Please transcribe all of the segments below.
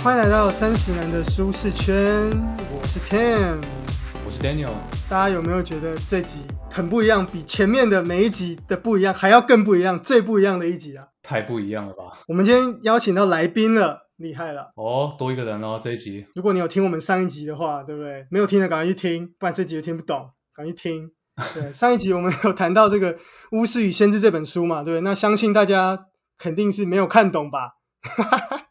欢迎来到三十人的舒适圈，我是 Tim。我是 Daniel，大家有没有觉得这集很不一样，比前面的每一集的不一样还要更不一样，最不一样的一集啊？太不一样了吧？我们今天邀请到来宾了，厉害了！哦，多一个人哦，这一集。如果你有听我们上一集的话，对不对？没有听的赶快去听，不然这集就听不懂，赶快去听。对，上一集我们有谈到这个《巫师与先知》这本书嘛，对不对？那相信大家肯定是没有看懂吧？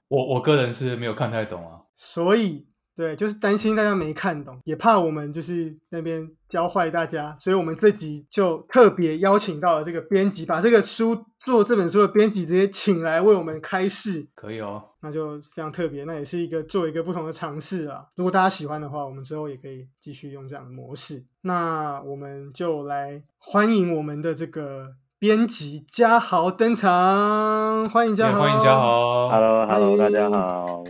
我我个人是没有看太懂啊，所以对，就是担心大家没看懂，也怕我们就是那边教坏大家，所以我们这集就特别邀请到了这个编辑，把这个书做这本书的编辑直接请来为我们开示，可以哦。那就非常特别，那也是一个做一个不同的尝试啊。如果大家喜欢的话，我们之后也可以继续用这样的模式。那我们就来欢迎我们的这个编辑嘉豪登场，欢迎嘉豪，也欢迎嘉豪。Hello，Hello，嗨大家好，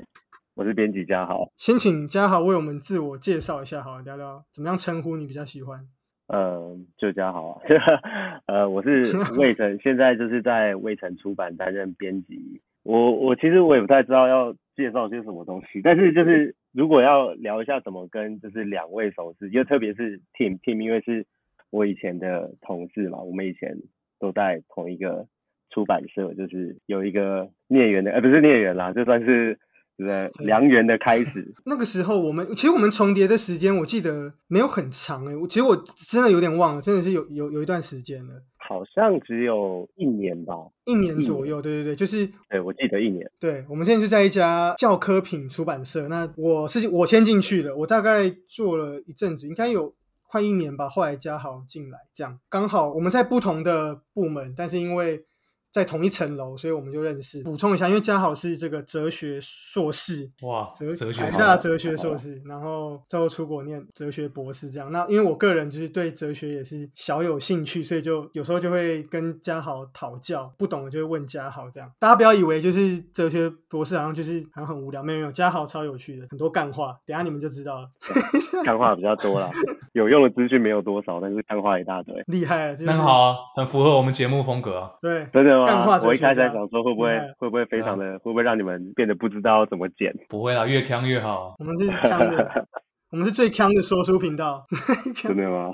我是编辑嘉豪。先请嘉豪为我们自我介绍一下，好了，聊聊怎么样称呼你比较喜欢。呃，就嘉豪啊，呃，我是魏晨，现在就是在魏晨出版担任编辑。我我其实我也不太知道要介绍些什么东西，但是就是如果要聊一下怎么跟就是两位熟识，就特别是 Tim Tim，因为是我以前的同事嘛，我们以前都在同一个出版社，就是有一个孽缘的，呃，不是孽缘啦，就算是呃良缘的开始。那个时候我们其实我们重叠的时间，我记得没有很长诶、我其实我真的有点忘了，真的是有有有一段时间了，好像只有一年吧，一年左右。对对对，就是对我记得一年。对，我们现在就在一家教科品出版社。那我是我先进去的，我大概做了一阵子，应该有快一年吧。后来嘉豪进来，这样刚好我们在不同的部门，但是因为在同一层楼，所以我们就认识。补充一下，因为嘉豪是这个哲学硕士，哇，哲哲学台好大哲学硕士，然后之后出国念哲学博士这样。那因为我个人就是对哲学也是小有兴趣，所以就有时候就会跟嘉豪讨教，不懂的就会问嘉豪这样。大家不要以为就是哲学博士好像就是好像很无聊，没有没有，嘉豪超有趣的，很多干话，等下你们就知道了，干话比较多啦，有用的资讯没有多少，但是干话一大堆。厉害了，就是那很好啊，很符合我们节目风格啊。对，真的干话吗？我一开始在想说会不会会不会非常的会不会让你们变得不知道怎么剪？不会啦，越腔越好。我们是腔的，我们是最腔的说书频道。真的吗？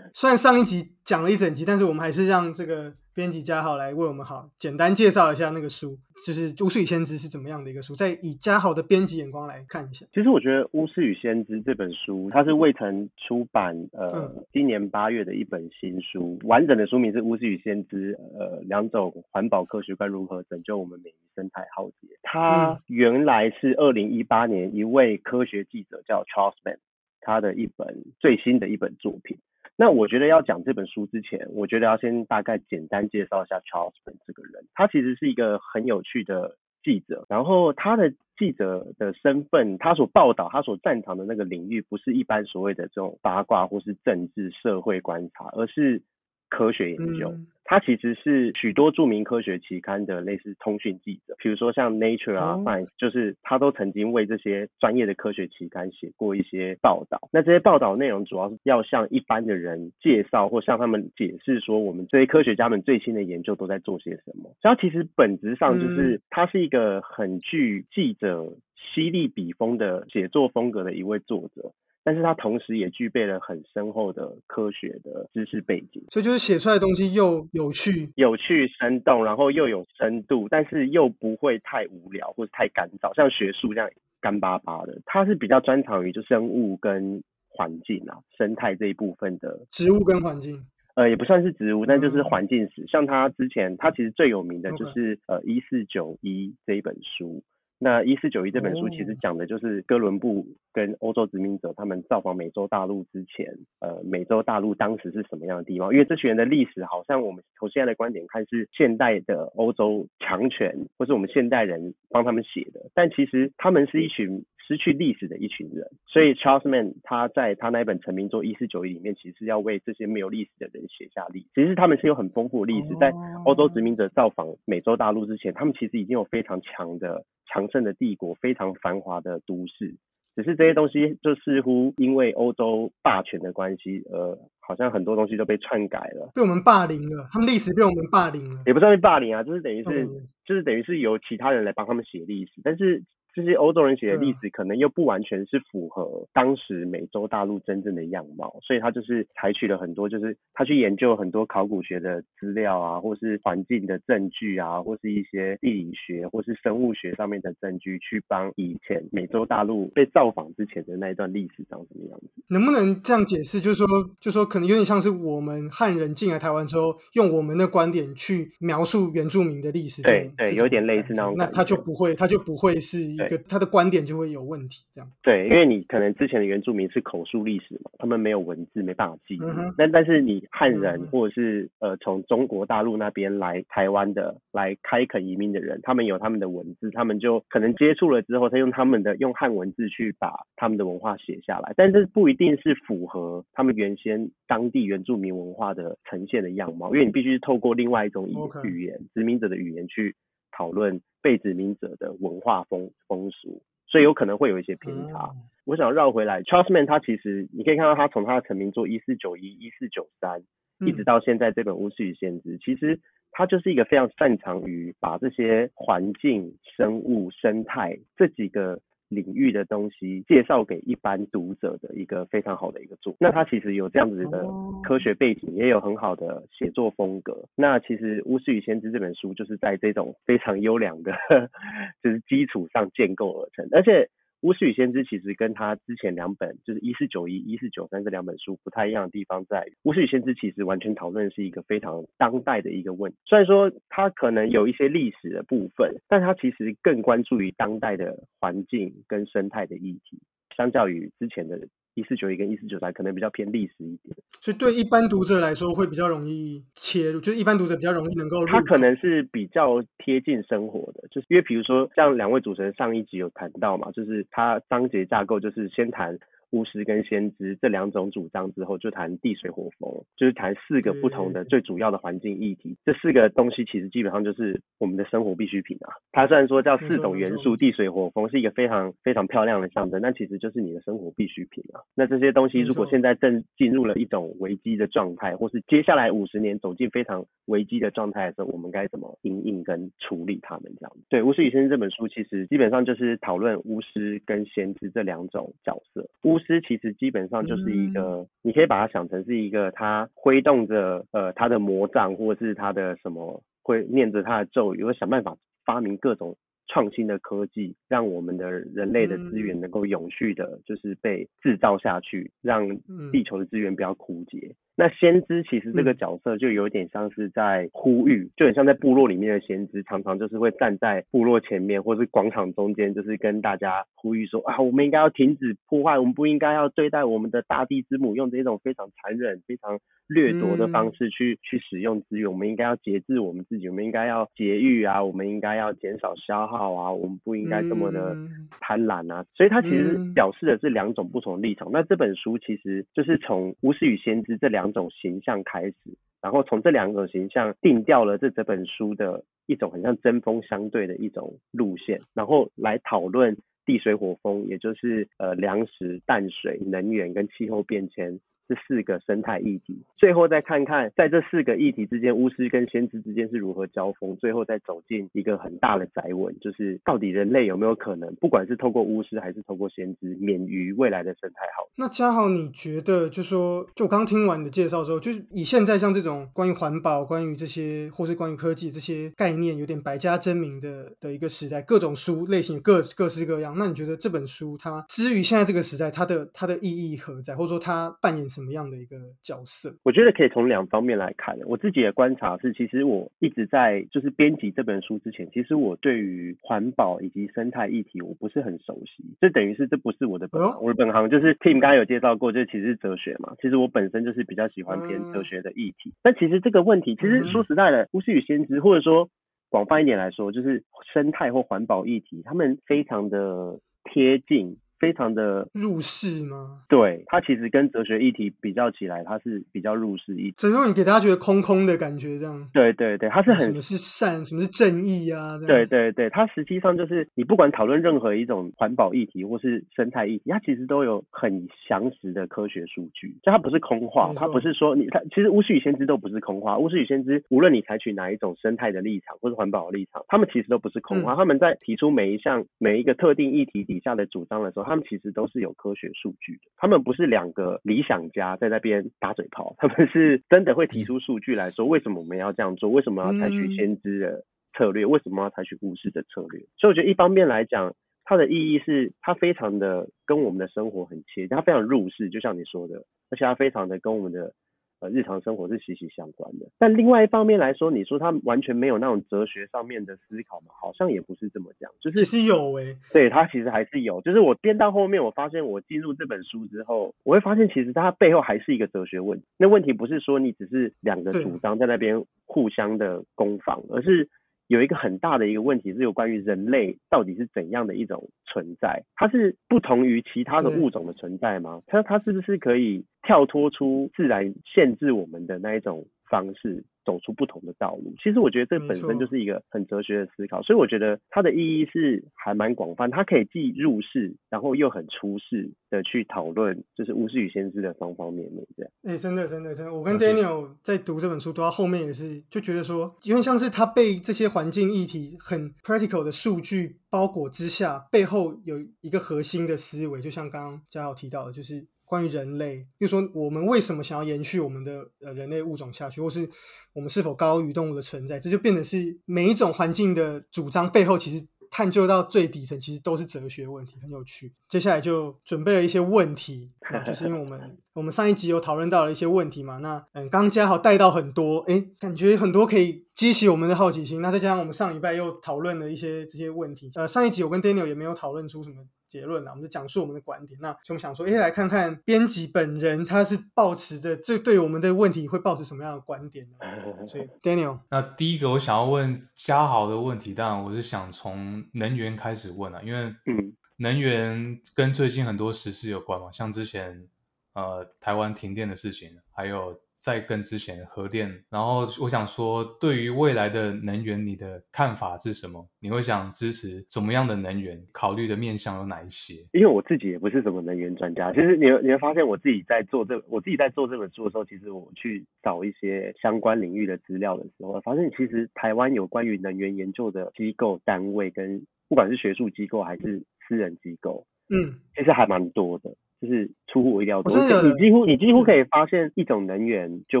虽然上一集讲了一整集，但是我们还是让这个编辑嘉豪来为我们好简单介绍一下那个书，就是《巫师与先知》是怎么样的一个书，再以嘉豪的编辑眼光来看一下。其实我觉得《巫师与先知》这本书，它是未曾出版，呃，嗯今年八月的一本新书。完整的书名是《巫师与先知》，呃，两种环保科学观如何拯救我们美鱼生态浩劫。它嗯原来是二零一八年一位科学记者叫 Charles Mann，他的一本最新的一本作品。那我觉得要讲这本书之前，我觉得要先大概简单介绍一下 Charles Mann 这个人。他其实是一个很有趣的记者，然后他的记者的身份，他所报道、他所擅长的那个领域，不是一般所谓的这种八卦或是政治社会观察，而是科学研究。嗯他其实是许多著名科学期刊的类似通讯记者，比如说像 Nature 啊、哦 Science，就是他都曾经为这些专业的科学期刊写过一些报道。那这些报道内容主要是要向一般的人介绍或向他们解释说，我们这些科学家们最新的研究都在做些什么。所以他其实本质上就是他是一个很具记者犀利笔锋的写作风格的一位作者。但是他同时也具备了很深厚的科学的知识背景。所以就是写出来的东西又有趣，有趣、生动，然后又有深度，但是又不会太无聊或者太干燥，像学术这样干巴巴的。它是比较专长于就生物跟环境啊、生态这一部分的，植物跟环境。呃，也不算是植物，但就是嗯环境史。像他之前，他其实最有名的就是呃一四九一这一本书。那一四九一这本书其实哦。讲的就是哥伦布跟欧洲殖民者他们造访美洲大陆之前，呃，美洲大陆当时是什么样的地方？因为这群人的历史好像我们从现在的观点看是现代的欧洲强权，或是我们现代人帮他们写的，但其实他们是一群失去历史的一群人。所以 Charles Mann 他在他那一本成名作《一四九一》里面，其实是要为这些没有历史的人写下历史。其实他们是有很丰富的历史，在欧洲殖民者造访美洲大陆之前，他们其实已经有非常强的强盛的帝国，非常繁华的都市。只是这些东西就似乎因为欧洲霸权的关系，呃，好像很多东西都被篡改了，被我们霸凌了，他们历史被我们霸凌了，也不算是霸凌啊，就是等于是就是等于是由其他人来帮他们写历史，但是这些欧洲人写的历史可能又不完全是符合当时美洲大陆真正的样貌，所以他就是采取了很多，就是他去研究很多考古学的资料啊，或是环境的证据啊，或是一些地理学或是生物学上面的证据，去帮以前美洲大陆被造访之前的那一段历史长什么样子。能不能这样解释？就是说，就说可能有点像是我们汉人进来台湾之后，用我们的观点去描述原住民的历史对对有点类似那那种感觉他就不会，他就不会是一个他的观点就会有问题，这样。对，因为你可能之前的原住民是口述历史嘛，他们没有文字，没办法记。但但是你汉人嗯或者是呃从中国大陆那边来台湾的来开垦移民的人，他们有他们的文字，他们就可能接触了之后，他用他们的用汉文字去把他们的文化写下来，但这不一定是符合他们原先当地原住民文化的呈现的样貌，因为你必须透过另外一种语言，殖民者的语言去讨论被殖民者的文化风风俗，所以有可能会有一些偏差。哦我想绕回来，Charles Mann 他其实你可以看到他从他的成名作一四九一、一四九三，一直嗯到现在这本《巫师与先知》，其实他就是一个非常擅长于把这些环境、生物、生态这几个领域的东西介绍给一般读者的一个非常好的一个作。那他其实有这样子的哦科学背景，也有很好的写作风格。那其实《巫师与先知》这本书就是在这种非常优良的 就是基础上建构而成，而且。巫师与先知其实跟他之前两本就是一四九一、一四九三这两本书不太一样的地方在于，巫师与先知其实完全讨论是一个非常当代的一个问题。虽然说他可能有一些历史的部分，但他其实更关注于当代的环境跟生态的议题，相较于之前的一四九一跟一四九三可能比较偏历史一点。所以对一般读者来说会比较容易切入，就是一般读者比较容易能够入口。它可能是比较贴近生活的，就是因为比如说像两位主持人上一集有谈到嘛，就是它章节架构就是先谈巫师跟先知这两种主张之后，就谈地水火风，就是谈四个不同的最主要的环境议题。这四个东西其实基本上就是我们的生活必需品啊。它虽然说叫四种元素，地水火风是一个非常非常漂亮的象征，但其实就是你的生活必需品啊。那这些东西如果现在正进入了一种危机的状态，或是接下来五十年走进非常危机的状态的时候，我们该怎么应应跟处理他们这样子？对，《巫师与先知》这本书其实基本上就是讨论巫师跟先知这两种角色。巫师其实基本上就是一个，你可以把它想成是一个他挥动着呃他的魔杖，或者是他的什么会念着他的咒语，会想办法发明各种创新的科技，让我们的人类的资源能够永续的，就是被制造下去，让嗯。地球的资源不要枯竭。那先知其实这个嗯。角色就有点像是在呼吁，就很像在部落里面的先知，常常就是会站在部落前面或是广场中间，就是跟大家呼吁说啊，我们应该要停止破坏，我们不应该要对待我们的大地之母用这种非常残忍、非常掠夺的方式去、去使用资源，我们应该要节制我们自己，我们应该要节育啊，我们应该要减少消耗啊，我们不应该这么的嗯贪婪啊，所以它其实嗯表示的是两种不同的立场。那这本书其实就是从巫师与先知这两种形象开始，然后从这两种形象定调了这整本书的一种很像针锋相对的一种路线，然后来讨论地水火风，也就是呃粮食、淡水、能源跟气候变迁。这四个生态议题，最后再看看在这四个议题之间，巫师跟先知之间是如何交锋，最后再走进一个很大的窄文，就是到底人类有没有可能，不管是透过巫师还是透过先知，免于未来的生态浩劫。那嘉豪，你觉得就说，就我刚听完你的介绍之后，就是以现在像这种关于环保、关于这些，或是关于科技这些概念有点百家争鸣的的一个时代，各种书类型也各各式各样。那你觉得这本书它之于现在这个时代，它的它的意义何在，或者说它扮演什什么样的一个角色？我觉得可以从两方面来看。我自己的观察是，其实我一直在就是编辑这本书之前，其实我对于环保以及生态议题我不是很熟悉。这等于是这不是我的本行，哦我的本行就是 Tim 刚刚有介绍过，就其实是哲学嘛。其实我本身就是比较喜欢偏哲学的议题。但其实这个问题，其实嗯说实在的，巫师与先知，或者说广泛一点来说，就是生态或环保议题，他们非常的贴近非常的入世吗？对，它其实跟哲学议题比较起来，它是比较入世一。整个你给大家觉得空空的感觉，这样。对对对，它是很什么是善，什么是正义啊？对对对，它实际上就是你不管讨论任何一种环保议题或是生态议题，它其实都有很详实的科学数据，就它不是空话它不是说你它其实巫师与先知都不是空话，巫师与先知无论你采取哪一种生态的立场或是环保的立场，他们其实都不是空话，嗯他们在提出每一项每一个特定议题底下的主张的时候，他们其实都是有科学数据的，他们不是两个理想家在那边打嘴炮，他们是真的会提出数据来说为什么我们要这样做，为什么要采取嗯先知的策略，为什么要采取物事的策略？所以我觉得一方面来讲，它的意义是它非常的跟我们的生活很切，它非常入世，就像你说的，而且它非常的跟我们的呃日常生活是息息相关的。但另外一方面来说，你说他完全没有那种哲学上面的思考嘛？好像也不是这么讲，就是其实有诶、对他其实还是有，就是我编到后面，我发现我进入这本书之后，我会发现其实它背后还是一个哲学问题。那问题不是说你只是两个主张在那边互相的攻防，而是有一个很大的一个问题是有关于人类到底是怎样的一种存在？它是不同于其他的物种的存在吗？它它是不是可以跳脱出自然限制我们的那一种方式？走出不同的道路，其实我觉得这本身就是一个很哲学的思考，所以我觉得它的意义是还蛮广泛，它可以既入世，然后又很出世的去讨论，就是巫师与先知的方方面面这样。哎、真的，真的，真的，我跟 Daniel 在读这本书读到后面也是，就觉得说，因为像是他被这些环境议题很 practical 的数据包裹之下，背后有一个核心的思维，就像刚刚嘉豪提到的，就是关于人类，比如说我们为什么想要延续我们的呃人类物种下去，或是我们是否高于动物的存在，这就变得是每一种环境的主张背后，其实探究到最底层，其实都是哲学问题，很有趣。接下来就准备了一些问题，那就是因为我们 我们上一集有讨论到了一些问题嘛，那嗯，刚刚嘉豪带到很多，诶，感觉很多可以激起我们的好奇心。那再加上我们上礼拜又讨论了一些这些问题，呃，上一集我跟 Daniel 也没有讨论出什么结论啦，我们就讲述我们的观点。那所以我们想说，诶，来看看编辑本人他是抱持着这对我们的问题会抱持什么样的观点呢？所以 Daniel，那第一个我想要问嘉豪的问题，当然我是想从能源开始问啊，因为嗯能源跟最近很多时事有关嘛，像之前呃台湾停电的事情，还有再更之前核电。然后我想说，对于未来的能源，你的看法是什么？你会想支持怎么样的能源？考虑的面向有哪一些？因为我自己也不是什么能源专家，其实你会你会发现我自己在做这我自己在做这本书的时候，其实我去找一些相关领域的资料的时候，发现其实台湾有关于能源研究的机构单位跟不管是学术机构还是私人机构，嗯，其实还蛮多的，就是出乎我意料多。你几乎你几乎可以发现，一种能源就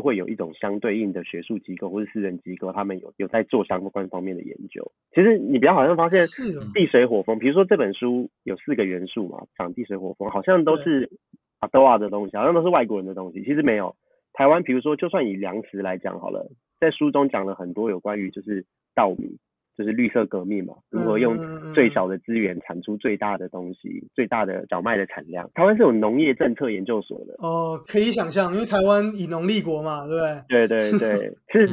会有一种相对应的学术机构或者私人机构，他们有有在做相关方面的研究。其实你比较好像发现地水火风，比如说这本书有四个元素嘛，讲地水火风，好像都是阿多瓦的东西，好像都是外国人的东西。其实没有，台湾比如说就算以粮食来讲好了，在书中讲了很多有关于就是稻米。就是绿色革命嘛，如何用最少的资源产出最大的东西，最大的小麦的产量。台湾是有农业政策研究所的，哦，可以想象，因为台湾以农立国嘛，对不对？对对对，是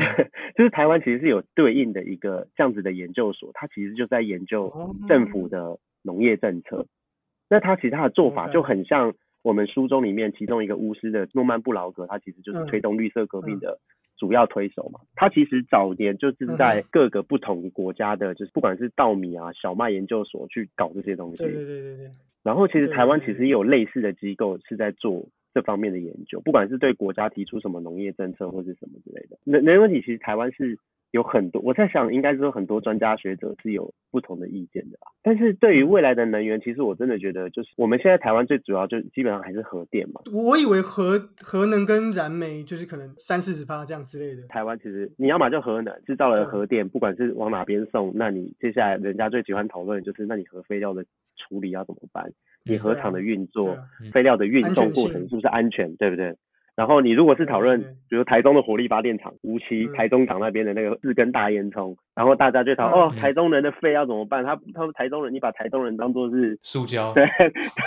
就是台湾其实是有对应的一个这样子的研究所，它其实就在研究哦政府的农业政策。那它其实它的做法就很像我们书中里面其中一个巫师的诺曼布劳格，他其实就是嗯推动绿色革命的主要推手嘛。他其实早年就是在各个不同国家的，就是不管是稻米啊、小麦研究所去搞这些东西。对对对对对，然后其实台湾其实也有类似的机构是在做这方面的研究，不管是对国家提出什么农业政策或是什么之类的。能能源问题其实台湾是有很多，我在想应该是说很多专家学者是有不同的意见的吧。但是对于未来的能源，其实我真的觉得就是我们现在台湾最主要就基本上还是核电嘛。我以为核核能跟燃煤就是可能三四十趴这样之类的。台湾其实你要么就核能制造了核电，不管是往哪边送，那你接下来人家最喜欢讨论的就是那你核废料的处理要怎么办？你嗯核厂的运作废料的运送过程是不是安全，对不对？然后你如果是讨论比如台中的火力发电厂、无锡、嗯。台中港那边的那个四根大烟囱，然后大家就讨哦，台中人的肺要怎么办？他他们台中人，你把台中人当做是塑胶，对，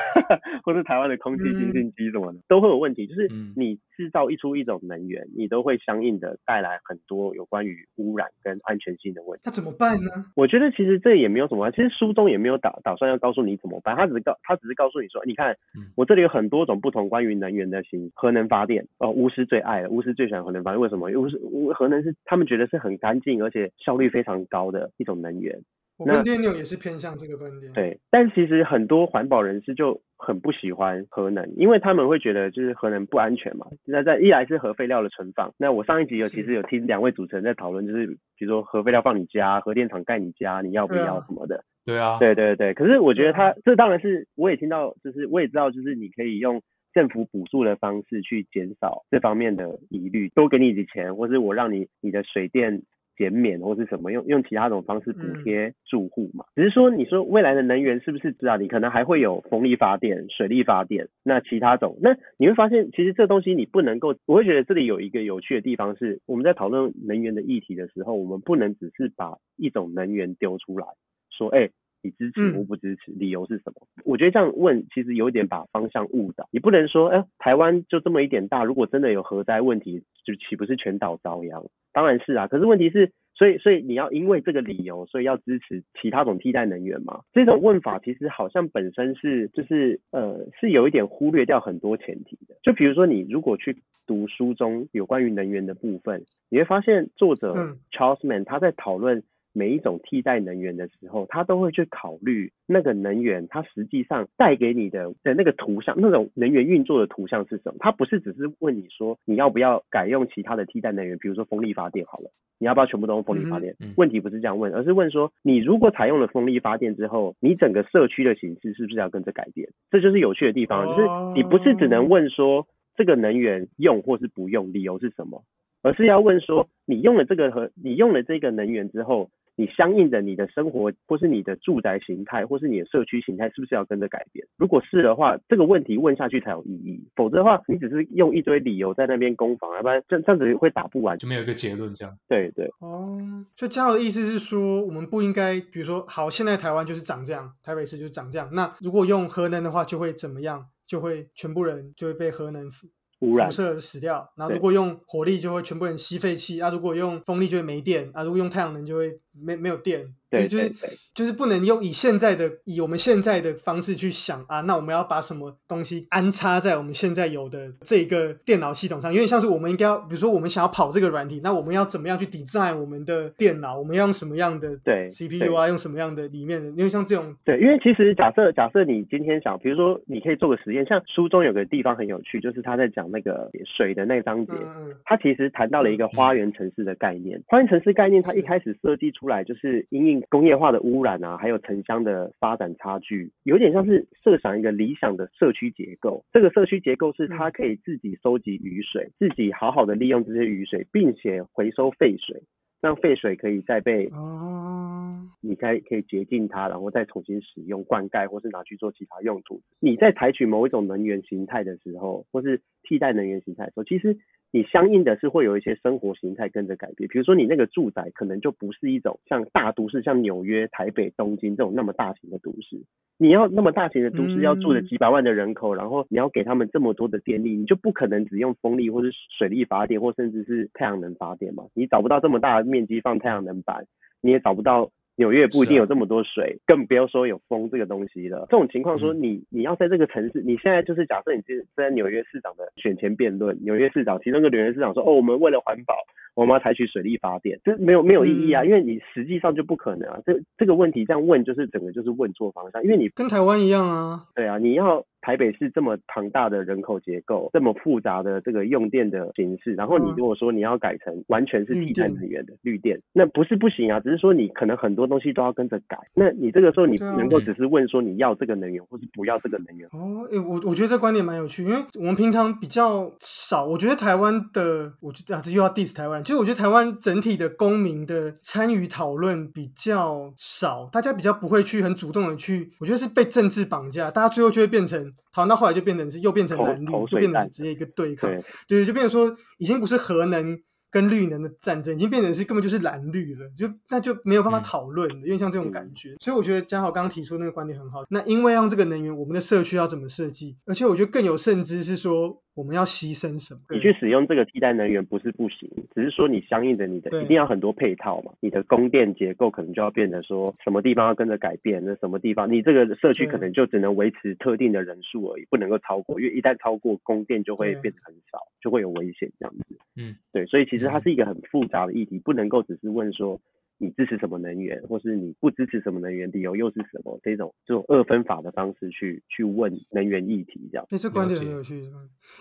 或是台湾的空气清净机什么的，都会有问题。就是嗯。你制造一出一种能源，你都会相应的带来很多有关于污染跟安全性的问题。那怎么办呢？我觉得其实这也没有什么，其实书中也没有打打算要告诉你怎么办，他只是告他只是告诉你说，你看嗯我这里有很多种不同关于能源的型，核能发电哦，巫师最爱了，巫师最喜欢核能发电，为什么？因为巫师巫核能是他们觉得是很干净而且效率非常高的一种能源。那我跟 Daniel 也是偏向这个观点。，对，但其实很多环保人士就很不喜欢核能，因为他们会觉得就是核能不安全嘛。那在一来是核废料的存放，那我上一集有其实有听两位主持人在讨论，就是比如说核废料放你家，核电厂盖你家，你要不要什么的。对啊，对对对，可是我觉得他这当然是我也听到，就是我也知道，就是你可以用政府补助的方式去减少这方面的疑虑，多给你一点钱，或是我让你你的水电减免或是什么，用用其他种方式补嗯贴住户嘛。只是说，你说未来的能源是不是知道？你可能还会有风力发电、水力发电，那其他种，那你会发现，其实这东西你不能够，我会觉得这里有一个有趣的地方是，我们在讨论能源的议题的时候，我们不能只是把一种能源丢出来，说，哎、你支持嗯我不支持，理由是什么？我觉得这样问其实有点把方向误导。你不能说，哎、台湾就这么一点大，如果真的有核灾问题，就岂不是全岛遭殃？当然是啊，可是问题是，所以所以你要因为这个理由，所以要支持其他种替代能源吗？这种问法其实好像本身是就是呃是有一点忽略掉很多前提的。就比如说你如果去读书中有关于能源的部分，你会发现作者嗯 Charles Mann 他在讨论每一种替代能源的时候，他都会去考虑那个能源它实际上带给你的的那个图像，那种能源运作的图像是什么？他不是只是问你说你要不要改用其他的替代能源，比如说风力发电好了，你要不要全部都用风力发电？嗯嗯问题不是这样问，而是问说你如果采用了风力发电之后，你整个社区的形式是不是要跟着改变？这就是有趣的地方，就是你不是只能问说这个能源用或是不用，理由是什么？而是要问说，你用了这个和你用了这个能源之后，你相应的你的生活或是你的住宅形态或是你的社区形态是不是要跟着改变？如果是的话，这个问题问下去才有意义，否则的话，你只是用一堆理由在那边攻防，要不然这这样子会打不完。就没有一个结论这样。对对哦，所以嘉豪的意思是说，我们不应该，比如说，好，现在台湾就是长这样，台北市就是长这样。那如果用核能的话，就会怎么样？就会全部人就会被核能辐污染辐射死掉。然后如果用火力，就会全部人吸废气啊；如果用风力，就会没电啊；如果用太阳能，就会没没有电。对就是就是不能用以现在的以我们现在的方式去想啊，那我们要把什么东西安插在我们现在有的这个电脑系统上？因为像是我们应该要，比如说我们想要跑这个软体，那我们要怎么样去 design 我们的电脑？我们要用什么样的对 CPU 啊？用什么样的里面的？因为像这种对，因为其实假设假设你今天想，比如说你可以做个实验，像书中有个地方很有趣，就是他在讲那个水的那章节，嗯嗯它其实谈到了一个花园城市的概念。花园城市概念，它一开始设计出来就是因应工业化的污染啊，还有城乡的发展差距，有点像是设想一个理想的社区结构。这个社区结构是它可以自己收集雨水，自己好好的利用这些雨水，并且回收废水。让废水可以再被哦，你可以可以洁净它，然后再重新使用灌溉，或是拿去做其他用途。你在采取某一种能源形态的时候，或是替代能源形态的时候，其实你相应的是会有一些生活形态跟着改变。比如说，你那个住宅可能就不是一种像大都市，像纽约、台北、东京这种那么大型的都市。你要那么大型的都市，嗯要住着几百万的人口，然后你要给他们这么多的电力，你就不可能只用风力或是水力发电，或甚至是太阳能发电嘛？你找不到这么大的面积放太阳能板，你也找不到纽约也不一定有这么多水，更不要说有风这个东西了。这种情况说嗯你你要在这个城市，你现在就是假设你是在纽约市长的选前辩论，纽约市长其中一个纽约市长说，哦，我们为了环保，我们要采取水力发电，这没有没有意义啊，嗯因为你实际上就不可能啊。这这个问题这样问，就是整个就是问错方向，因为你跟台湾一样啊。对啊，你要台北市这么庞大的人口结构，这么复杂的这个用电的形式，然后你嗯如果说你要改成完全是绿替代电能源的绿电，那不是不行啊，只是说你可能很多东西都要跟着改。那你这个时候你能够只是问说你要这个能源或是不要这个能源。哦，诶，我我觉得这观点蛮有趣，因为我们平常比较少，我觉得台湾的，我觉得啊，这又要 diss 台湾，就是我觉得台湾整体的公民的参与讨论比较少，大家比较不会去很主动的去，我觉得是被政治绑架，大家最后就会变成讨论到后来就变成是又变成蓝绿，就变成是直接一个对抗，对，对，就变成说已经不是核能跟绿能的战争，已经变成是根本就是蓝绿了，就那就没有办法嗯讨论了，因为像这种感嗯觉，所以我觉得嘉豪刚刚提出那个观点很好。那因为让这个能源，我们的社区要怎么设计？而且我觉得更有甚之是说，我们要牺牲什么。你去使用这个替代能源不是不行，只是说你相应的你的一定要很多配套嘛，你的供电结构可能就要变得说什么地方要跟着改变，那什么地方你这个社区可能就只能维持特定的人数而已，不能够超过，因为一旦超过供电就会对。变得很少，就会有危险这样子。嗯，对，所以其实它嗯。是一个很复杂的议题，不能够只是问说你支持什么能源，或是你不支持什么能源，理由又是什么？这种这种二分法的方式去去问能源议题，这样。哎、这观点很有趣。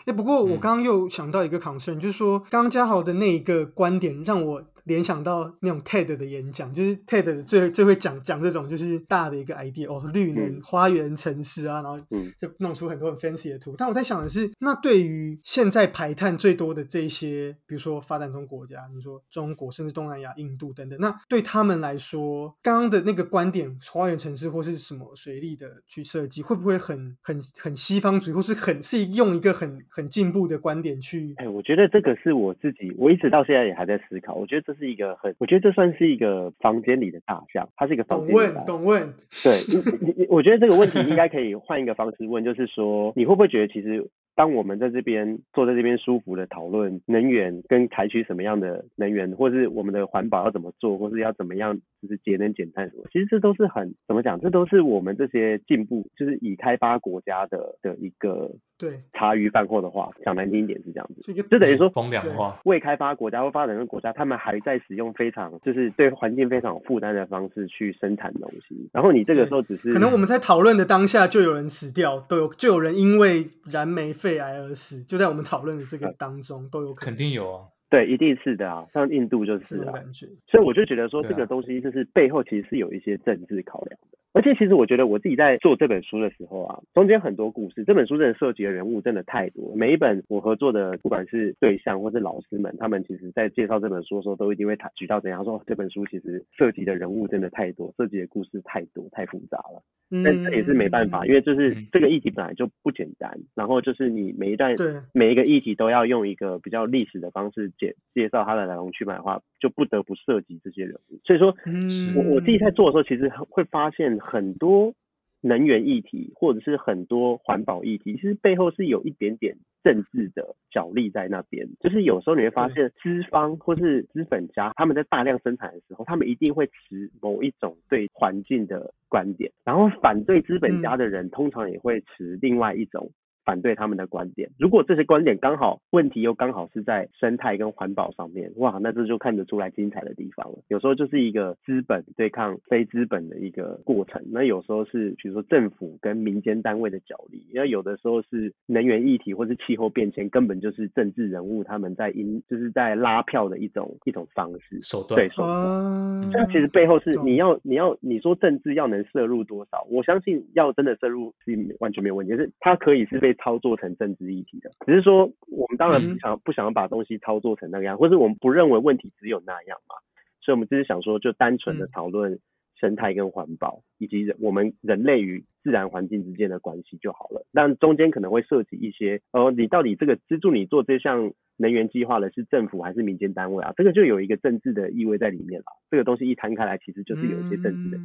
哎、不过我嗯刚刚又想到一个 concern，、就是说，刚刚嘉豪的那一个观点让我联想到那种 TED 的演讲，就是 TED 最最会讲讲这种就是大的一个 idea 哦，绿能、嗯花园城市啊，然后嗯就弄出很多很 fancy 的图。但我在想的是，那对于现在排碳最多的这一些，比如说发展中国家，你说中国，甚至东南亚、印度等等，那对他们来说，刚刚的那个观点，花园城市或是什么水利的去设计，会不会很很很西方主义，或是很是用一个很很进步的观点去？哎，我觉得这个是我自己，我一直到现在也还在思考。我觉得这是一个很，我觉得这算是一个房间里的大象，它是一个房懂问间里的大象。懂问，对，你你你，我觉得这个问题应该可以换一个方式问，就是说，你会不会觉得其实当我们在这边坐在这边舒服的讨论能源跟采取什么样的能源，或是我们的环保要怎么做，或是要怎么样就是节能减碳什么，其实这都是很怎么讲，这都是我们这些进步，就是已开发国家的的一个对，茶余饭后的话，讲难听一点是这样子。就等于说风凉话，未开发国家或发展中国家，他们还在使用非常就是对环境非常有负担的方式去生产东西，然后你这个时候只是可能我们在讨论的当下就有人死掉，都有就有人因为燃煤肺癌而死，就在我们讨论的这个当中都有可肯定有啊。对，一定是的啊，像印度就是啊，种感觉。所以我就觉得说这个东西就是背后其实是有一些政治考量的。而且其实我觉得我自己在做这本书的时候啊，中间很多故事，这本书真的涉及的人物真的太多。每一本我合作的，不管是对象或是老师们，他们其实在介绍这本书的时候，都一定会谈举到怎样说、哦这本书其实涉及的人物真的太多，涉及的故事太多太复杂了。嗯，但这也是没办法，因为就是嗯这个议题本来就不简单，然后就是你每一段对每一个议题都要用一个比较历史的方式介介绍它的来龙去脉的话，就不得不涉及这些人物。所以说，嗯，我我自己在做的时候，其实会发现很多能源议题或者是很多环保议题，其实背后是有一点点政治的角力在那边。就是有时候你会发现，资方或是资本家他们在大量生产的时候，他们一定会持某一种对环境的观点，然后反对资本家的人通常也会持另外一种。反对他们的观点，如果这些观点刚好问题又刚好是在生态跟环保上面，哇，那这就看得出来精彩的地方了。有时候就是一个资本对抗非资本的一个过程，那有时候是比如说政府跟民间单位的角力，因为有的时候是能源议题或是气候变迁，根本就是政治人物他们在因就是在拉票的一种一种方式。手段对手段。啊，那其实背后是你要你要你说政治要能摄入多少，我相信要真的摄入是完全没有问题，就是它可以是被操作成政治议题的，只是说我们当然嗯不想、不想要把东西操作成那个样，或者我们不认为问题只有那样嘛，所以我们只是想说就单纯的嗯讨论生态跟环保，以及人我们人类与自然环境之间的关系就好了。但中间可能会涉及一些，哦，你到底这个资助你做这项能源计划的是政府还是民间单位啊？这个就有一个政治的意味在里面了。这个东西一摊开来，其实就是有一些政治的。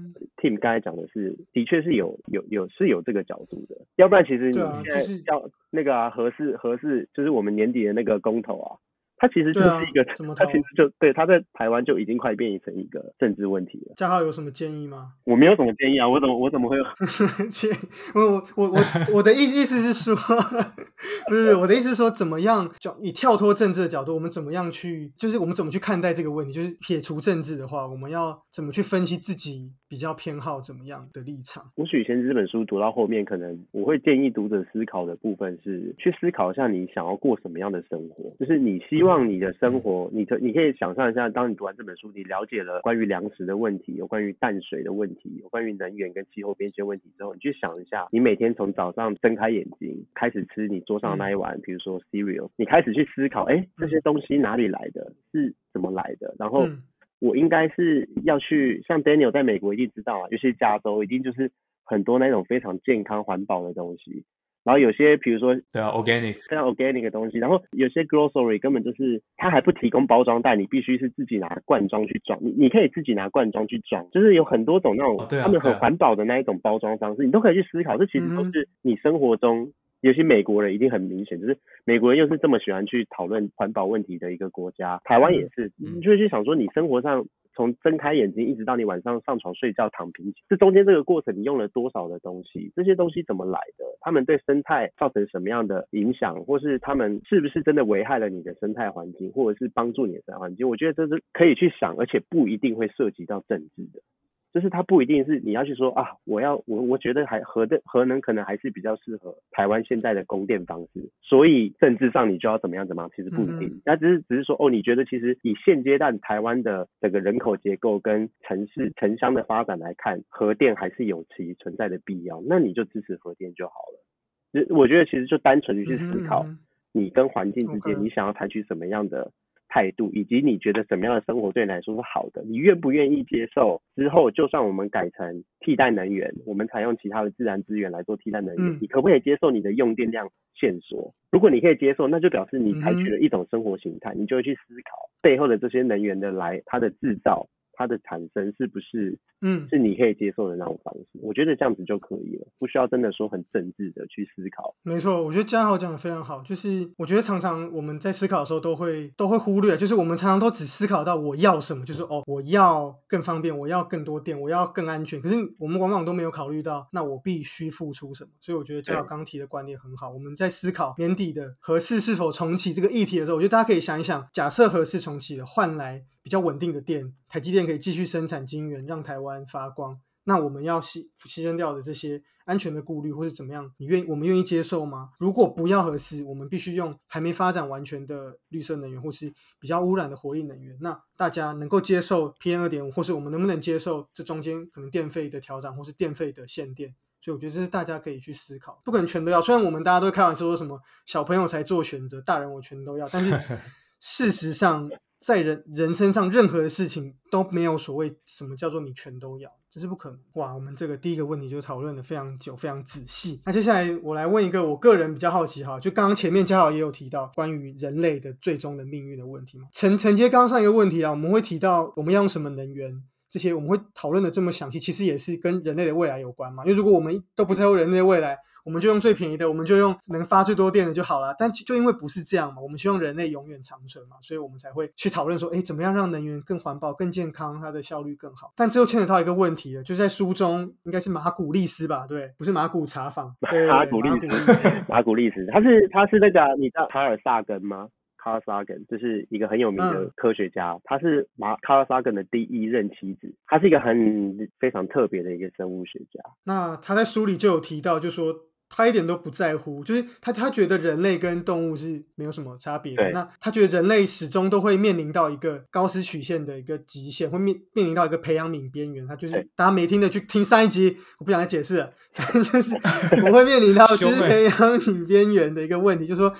嗯 Tim 刚才讲的是，的确是有有有是有这个角度的，要不然其实你现在就是要那个啊，合适合适，就是我们年底的那个公投啊，它其实就是一个，怎么投它其实就对，它在台湾就已经快变成一个政治问题了。嘉浩有什么建议吗？我没有什么建议啊，我怎么我怎么会有？建我我我我的意意思是说，不是我的意思是说，怎么样就以跳脱政治的角度，我们怎么样去，就是我们怎么去看待这个问题？就是撇除政治的话，我们要怎么去分析自己比较偏好怎么样的立场？我许先这本书读到后面，可能我会建议读者思考的部分是去思考一下你想要过什么样的生活，就是你希望你的生活，你可你可以想象一下，当你读完这本书，你了解了关于粮食的问题，有关于淡水的问题，有关于能源跟气候变迁问题之后，你去想一下，你每天从早上睁开眼睛开始吃你桌上的那一碗，比如说 cereal，你开始去思考，哎，这些东西哪里来的，是怎么来的，然后。嗯我应该是要去，像 Daniel 在美国一定知道啊，尤其是加州，一定就是很多那种非常健康环保的东西。然后有些比如说对啊，organic，非常 organic 的东西，然后有些 grocery 根本就是它还不提供包装袋，你必须是自己拿罐装去装。你你可以自己拿罐装去装，就是有很多种那种、啊他们很环保的那一种包装方式，你都可以去思考。这其实都嗯是你生活中尤其美国人一定很明显，就是美国人又是这么喜欢去讨论环保问题的一个国家，台湾也是，你就去想说你生活上。从睁开眼睛一直到你晚上上床睡觉躺平，这中间这个过程你用了多少的东西？这些东西怎么来的？他们对生态造成什么样的影响，或是他们是不是真的危害了你的生态环境，或者是帮助你的生态环境？我觉得这是可以去想，而且不一定会涉及到政治的。就是它不一定是你要去说啊，我要我我觉得还核的核能可能还是比较适合台湾现在的供电方式，所以政治上你就要怎么样怎么样，其实不一定。那只是只是说哦，你觉得其实以现阶段台湾的整个人口结构跟城市城乡的发展来看，核电还是有其存在的必要，那你就支持核电就好了。就我觉得其实就单纯的去思考，你跟环境之间，你想要采取什么样的。态度以及你觉得什么样的生活对你来说是好的？你愿不愿意接受之后，就算我们改成替代能源，我们采用其他的自然资源来做替代能源，你可不可以接受你的用电量限缩？如果你可以接受，那就表示你采取了一种生活形态，你就会去思考背后的这些能源的来它的制造。它的产生是不是，嗯，是你可以接受的那种方式？我觉得这样子就可以了，不需要真的说很政治的去思考。没错，我觉得嘉豪讲的非常好，就是我觉得常常我们在思考的时候都会都会忽略，就是我们常常都只思考到我要什么，就是哦，我要更方便，我要更多电，我要更安全。可是我们往往都没有考虑到，那我必须付出什么。所以我觉得嘉豪刚提的观念很好。我们在思考年底的合适是否重启这个议题的时候，我觉得大家可以想一想，假设合适重启了，换来。比较稳定的电，台积电可以继续生产晶圆，让台湾发光。那我们要牺牺牲掉的这些安全的顾虑，或是怎么样？你愿我们愿意接受吗？如果不要核适，我们必须用还没发展完全的绿色能源，或是比较污染的活力能源。那大家能够接受 PM 二点五，或是我们能不能接受这中间可能电费的调整，或是电费的限电？所以我觉得这是大家可以去思考，不可能全都要。虽然我们大家都开玩笑说什么小朋友才做选择，大人我全都要，但是 事实上。在人人身上，任何的事情都没有所谓什么叫做你全都要，这是不可能。哇，我们这个第一个问题就讨论的非常久，非常仔细。那接下来我来问一个我个人比较好奇哈，就刚刚前面嘉豪也有提到关于人类的最终的命运的问题嘛。承承接刚刚上一个问题啊，我们会提到我们要用什么能源，这些我们会讨论的这么详细，其实也是跟人类的未来有关嘛。因为如果我们都不在乎人类的未来，我们就用最便宜的，我们就用能发最多电的就好了。但就因为不是这样嘛，我们希望人类永远长存嘛，所以我们才会去讨论说，哎，怎么样让能源更环保、更健康，它的效率更好。但最后牵扯到一个问题了，就在书中应该是马古利斯吧？对，不是马古茶坊。马古利斯，马古利斯，他是他是那个你知道卡尔萨根吗？卡尔萨根就是一个很有名的科学家，他是马卡尔萨根的第一任妻子，他是一个很非常特别的一个生物学家。那他在书里就有提到，就说。他一点都不在乎，就是他他觉得人类跟动物是没有什么差别的。那他觉得人类始终都会面临到一个高斯曲线的一个极限，会面面临到一个培养皿边缘。他就是大家没听的去听上一集，我不想再解释了。反正就是我会面临到就是培养皿边缘的一个问题，就是说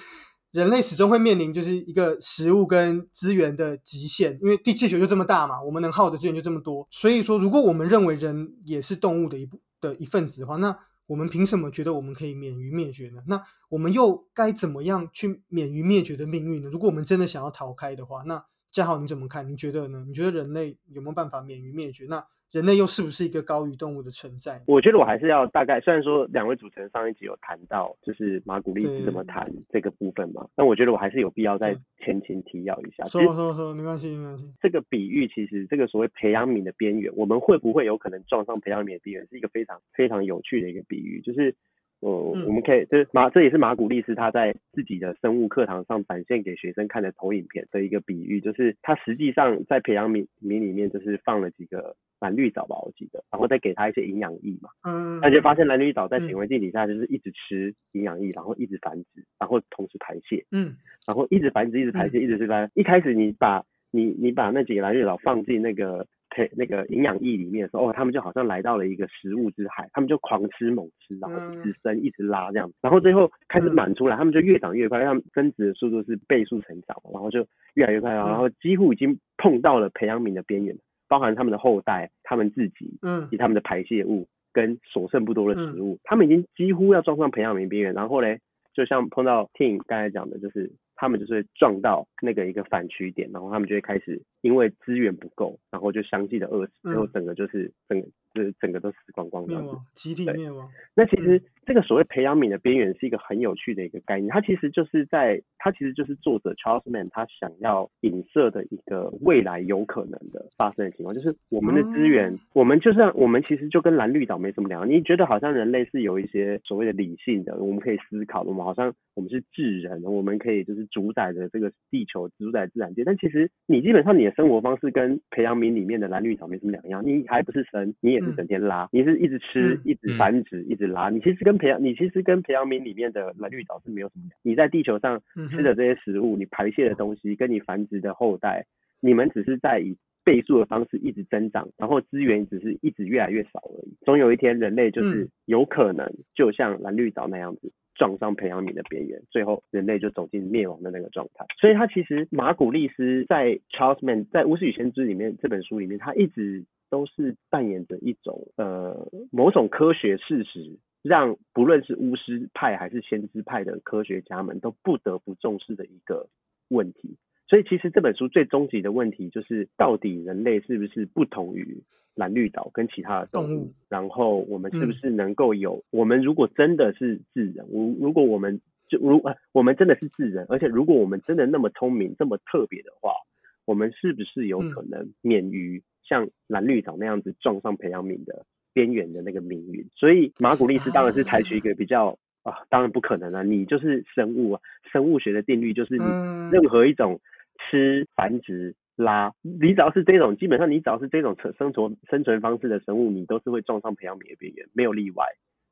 人类始终会面临就是一个食物跟资源的极限，因为地地球就这么大嘛，我们能耗的资源就这么多。所以说，如果我们认为人也是动物的一部的一份子的话，那我们凭什么觉得我们可以免于灭绝呢？那我们又该怎么样去免于灭绝的命运呢？如果我们真的想要逃开的话，那嘉豪你怎么看？你觉得呢？你觉得人类有没有办法免于灭绝？那？人类又是不是一个高于动物的存在？我觉得我还是要大概，虽然说两位主持人上一集有谈到，就是马古利是怎么谈这个部分嘛，但我觉得我还是有必要再前情提要一下。说说说，没关系没关系。这个比喻其实，这个所谓培养皿的边缘，我们会不会有可能撞上培养皿的边缘，是一个非常非常有趣的一个比喻，就是。哦，我们可以，就是马，这也是马古利斯他在自己的生物课堂上展现给学生看的投影片的一个比喻，就是他实际上在培养皿皿里面就是放了几个蓝绿藻吧，我记得，然后再给他一些营养液嘛，嗯，他就发现蓝绿藻在显微镜底下就是一直吃营养液，然后一直繁殖，然后同时排泄，嗯，然后一直繁殖，一直排泄，一直是在，一开始你把你你把那几个蓝绿藻放进那个。配那个营养液里面的时候，哦，他们就好像来到了一个食物之海，他们就狂吃猛吃，然后一直生一直拉这样，然后最后开始满出来，他们就越长越快，他们增值的速度是倍数成长，然后就越来越快，然后几乎已经碰到了培养皿的边缘，包含他们的后代、他们自己，嗯，以及他们的排泄物跟所剩不多的食物，他们已经几乎要撞上培养皿边缘，然后嘞，就像碰到 Tim 刚才讲的，就是。他们就是撞到那个一个反曲点，然后他们就会开始因为资源不够，然后就相继的饿死，最后整个就是整个就是整个都死光光这灭样子。亡，集体对灭亡。那其实这个所谓培养皿的边缘是一个很有趣的一个概念，它其实就是在它其实就是作者 Charles Mann 他想要影射的一个未来有可能的发生的情况，就是我们的资源，哦我们就算我们其实就跟蓝绿岛没什么两样。你觉得好像人类是有一些所谓的理性的，我们可以思考的，我们好像我们是智人，我们可以就是主宰着这个地球，主宰自然界。但其实你基本上你的生活方式跟培养皿里面的蓝绿岛没什么两样，你还不是神，你也是嗯整天拉，你是一直吃嗯，一直嗯繁殖，一直拉。你其实跟培养，你其实跟培养皿里面的蓝绿藻是没有什么两。你在地球上吃的这些食物，你排泄的东西，跟你繁殖的后代，你们只是在以倍数的方式一直增长，然后资源只是一直越来越少而已。总有一天，人类就是嗯有可能就像蓝绿藻那样子。撞上培养皿的边缘，最后人类就走进灭亡的那个状态。所以，他其实马古利斯在 Charles Man 在《巫师与先知》里面这本书里面，他一直都是扮演着一种呃某种科学事实，让不论是巫师派还是先知派的科学家们都不得不重视的一个问题。所以其实这本书最终极的问题就是，到底人类是不是不同于蓝绿岛跟其他的动物？动物然后我们是不嗯是能够有？我们如果真的是智人，如如果我们就如呃我们真的是智人，而且如果我们真的那么聪明、这么特别的话，我们是不是有嗯可能免于像蓝绿岛那样子撞上培养皿的边缘的那个命运？所以马古利斯当然是采取一个比较啊，当然不可能啊，你就是生物啊，生物学的定律就是你嗯任何一种吃、繁殖、拉，你只要是这种，基本上你只要是这种生生存生存方式的生物，你都是会撞上培养皿的边缘，没有例外。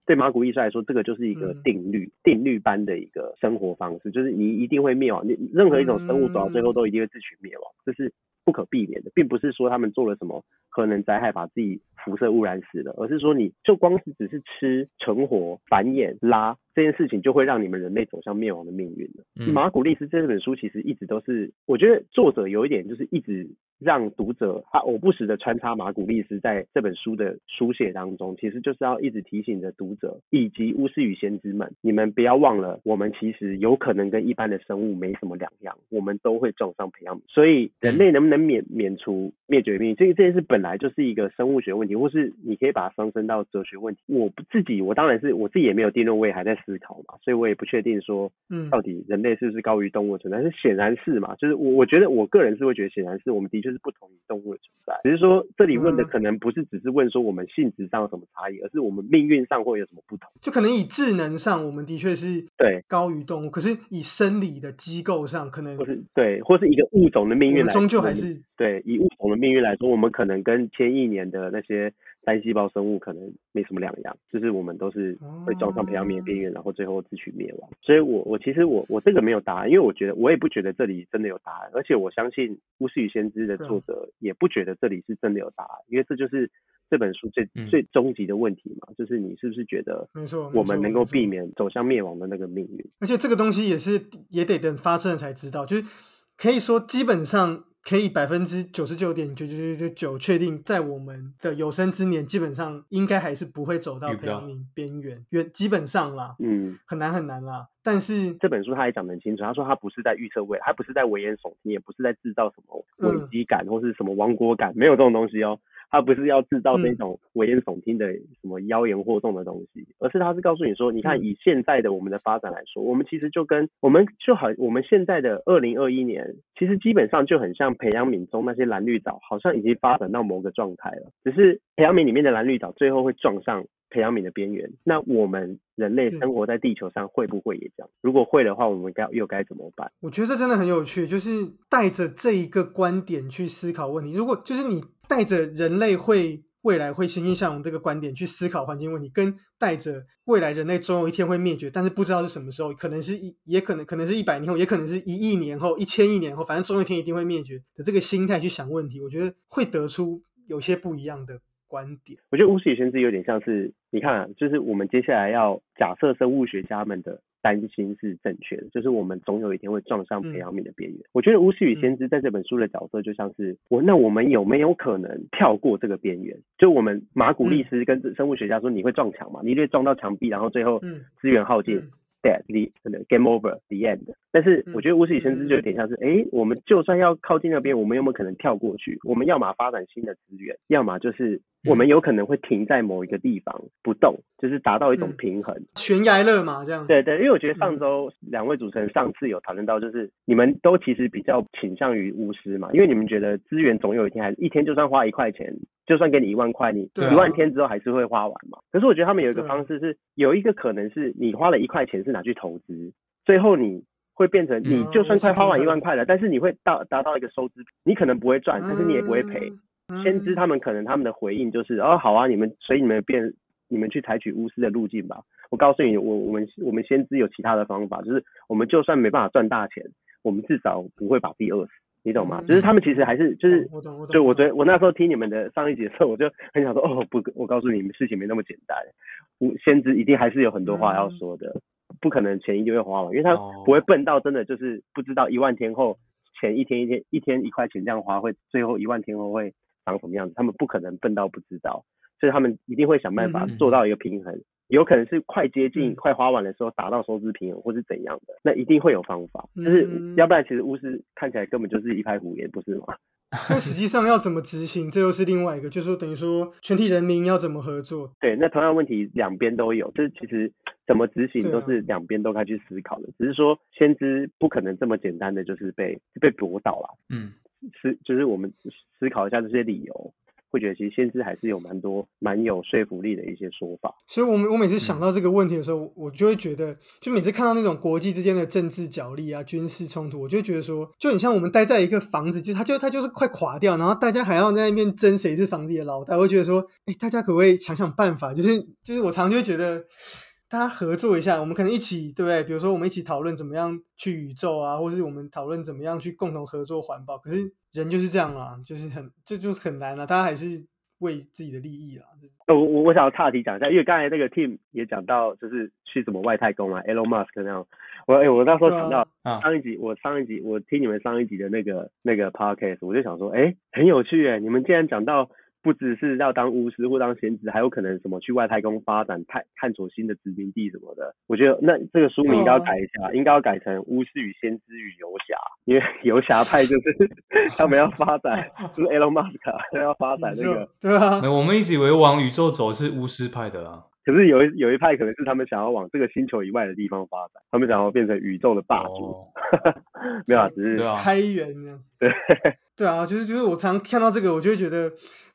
对马古医生来说，这个就是一个嗯定律，定律般的一个生活方式，就是你一定会灭亡。你任何一种生物走到最后都一定会自取灭亡，这是不可避免的，并不是说他们做了什么核能灾害把自己辐射污染死了，而是说你就光是只是吃、存活、繁衍、拉这件事情，就会让你们人类走向灭亡的命运了。嗯马古利斯这本书其实一直都是，我觉得作者有一点就是一直让读者他偶不时的穿插马古利斯在这本书的书写当中，其实就是要一直提醒着读者以及巫师与先知们，你们不要忘了，我们其实有可能跟一般的生物没什么两样，我们都会撞上培养皿。所以人类能不能免免除灭绝命运，这个这件事本来就是一个生物学问题，或是你可以把它上升到哲学问题。我不自己，我当然是我自己也没有定论，我也还在思考嘛，所以我也不确定说嗯到底人类是不是高于动物的存在？是显然是嘛，就是我我觉得我个人是会觉得显然是我们的确是不同于动物的存在，只是说这里问的嗯可能不是只是问说我们性质上有什么差异，而是我们命运上会有什么不同。就可能以智能上，我们的确是对高于动物，可是以生理的机构上，可能或是对，或是一个物种的命运来，终究还是对以物种的命运来说，我们可能跟千亿年的那些单细胞生物可能没什么两样，就是我们都是会撞上培养皿的边缘，然后最后自取灭亡。所以我我其实我我这个没有答案，因为我觉得我也不觉得这里真的有答案，而且我相信《巫师与先知》的作者也不觉得这里是真的有答案，因为这就是这本书最、嗯最终极的问题嘛，就是你是不是觉得没错，我们能够避免。免走向灭亡的那个命运？而且这个东西也是也得等发生了才知道，就是可以说基本上可以百分之九十九点九九九九九确定，在我们的有生之年，基本上应该还是不会走到遇不到培养皿边缘，原基本上啦，嗯，很难很难啦。但是这本书他也讲得很清楚，他说他不是在预测未来，他不是在危言耸听，也不是在制造什么危嗯机感或是什么亡国感，没有这种东西哦。他不是要制造这嗯种危言耸听的什么妖言惑众的东西，而是他是告诉你说，你看嗯以现在的我们的发展来说，我们其实就跟我们就好，我们现在的二零二一年，其实基本上就很像培养皿中那些蓝绿藻，好像已经发展到某个状态了，只是培养皿里面的蓝绿藻最后会撞上培养皿的边缘。那我们人类嗯生活在地球上会不会也这样？如果会的话，我们该又该怎么办？我觉得这真的很有趣，就是带着这一个观点去思考问题。如果就是你带着人类会未来会欣欣向荣这个观点去思考环境问题，跟带着未来人类总有一天会灭绝，但是不知道是什么时候，可能是一，也可能可能是一百年后，也可能是一亿年后、一千亿年后，反正总有一天一定会灭绝的这个心态去想问题，我觉得会得出有些不一样的观点。我觉得巫师与先知有点像是，你看啊，就是我们接下来要假设生物学家们的担心是正确的，就是我们总有一天会撞上培养皿的边缘。我觉得巫师与先知在这本书的角色就像是我，那我们有没有可能跳过这个边缘？就我们马古利斯跟生物学家说，你会撞墙嘛？你会撞到墙壁，然后最后嗯资源耗尽。嗯 dead，the game over，the end。但是我觉得巫师与先知就有点像是，哎，我们就算要靠近那边，我们有没有可能跳过去？我们要么发展新的资源，要么就是我们有可能会停在某一个地方不动，就是达到一种平衡。悬崖勒马这样。对对，因为我觉得上周两位主持人上次有讨论到，就是你们都其实比较倾向于巫师嘛，因为你们觉得资源总有一天还是一天就算花一块钱，就算给你一万块，你一万天之后还是会花完嘛。可是我觉得他们有一个方式是，有一个可能是你花了一块钱是拿去投资，最后你。会变成你就算快花完一万块了，但是你会到达到一个收支，你可能不会赚，但是你也不会赔。先知他们可能他们的回应就是哦好啊，你们所以你们变你们去采取巫师的路径吧。我告诉你，我我们我们先知有其他的方法，就是我们就算没办法赚大钱，我们至少不会把自己饿死，你懂吗？就是他们其实还是就是就我昨我那时候听你们的上一节的时候，我就很想说哦不，我告诉你们事情没那么简单，我先知一定还是有很多话要说的。不可能前一个月花完，因为他不会笨到真的就是不知道一万天后前一天一天一天一块钱这样花会最后一万天后会长什么样子，他们不可能笨到不知道，所以他们一定会想办法做到一个平衡，有可能是快接近快花完的时候达到收支平衡或是怎样的，那一定会有方法，就是要不然其实巫师看起来根本就是一派胡言，不是吗？但实际上要怎么执行，这又是另外一个，就是说等于说全体人民要怎么合作？对，那同样问题两边都有，就是其实怎么执行都是两边都该去思考的，只是说先知不可能这么简单的就是被被驳倒了。嗯，思就是我们思考一下这些理由。会觉得其实先知还是有蛮多蛮有说服力的一些说法，所以，我我每次想到这个问题的时候，我就会觉得，就每次看到那种国际之间的政治角力啊、军事冲突，我就觉得说，就很像我们待在一个房子，就它就它就是快垮掉，然后大家还要在那边争谁是房子的老大，我会觉得说，哎，大家可不可以想想办法？就是就是我常常就会觉得。大家合作一下，我们可能一起，对不对？比如说，我们一起讨论怎么样去宇宙啊，或者是我们讨论怎么样去共同合作环保。可是人就是这样啊，就是很，这就很难了。大家还是为自己的利益啊。我我我想要岔题讲一下，因为刚才那个 team 也讲到，就是去什么外太空啊，Elon Musk 那样。我哎，我那时候想到上一集，我上一集我听你们上一集的那个那个 podcast，我就想说，哎，很有趣哎，你们竟然讲到。不只是要当巫师或当先知，还有可能什么去外太空发展、探探索新的殖民地什么的。我觉得那这个书名应该要改一下，应该要改成《巫师与先知与游侠》，因为 游侠派就是 他们要发展，就是 Elon Musk 要发展那个。对啊，我们一直以为往宇宙走是巫师派的啊，可是有一有一派可能是他们想要往这个星球以外的地方发展，他们想要变成宇宙的霸主。没有啊，只是开源呢。对对啊，就是就是我常看到这个，我就会觉得。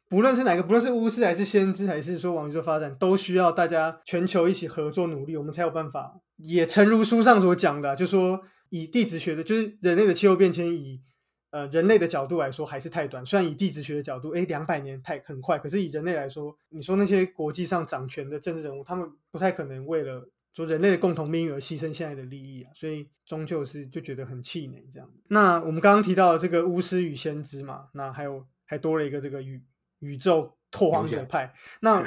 不论是哪个，不论是巫师还是先知，还是说往宇宙发展，都需要大家全球一起合作努力，我们才有办法。也诚如书上所讲的，就说以地质学的，就是人类的气候变迁，以呃人类的角度来说，还是太短。虽然以地质学的角度，哎，两百年太很快，可是以人类来说，你说那些国际上掌权的政治人物，他们不太可能为了说人类的共同命运而牺牲现在的利益啊，所以终究是就觉得很气馁这样。那我们刚刚提到这个巫师与先知嘛，那还有还多了一个这个与。宇宙拓荒者派，那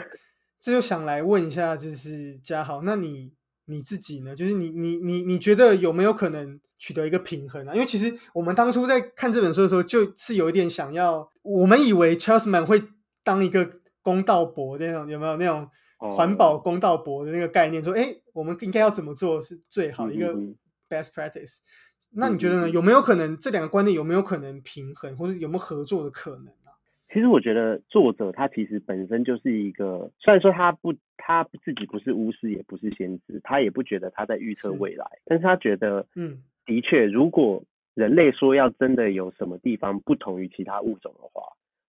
这就想来问一下，就是嘉豪，那你你自己呢？就是你你你你觉得有没有可能取得一个平衡啊？因为其实我们当初在看这本书的时候，就是有一点想要，我们以为 Charlesman 会当一个公道伯那种，有没有那种环保公道伯的那个概念？说，哎，我们应该要怎么做是最好的一个 best practice？那你觉得呢？有没有可能这两个观念有没有可能平衡，或者有没有合作的可能？其实我觉得作者他其实本身就是一个，虽然说他不他自己不是巫师，也不是先知，他也不觉得他在预测未来，但是他觉得，嗯，的确，如果人类说要真的有什么地方不同于其他物种的话，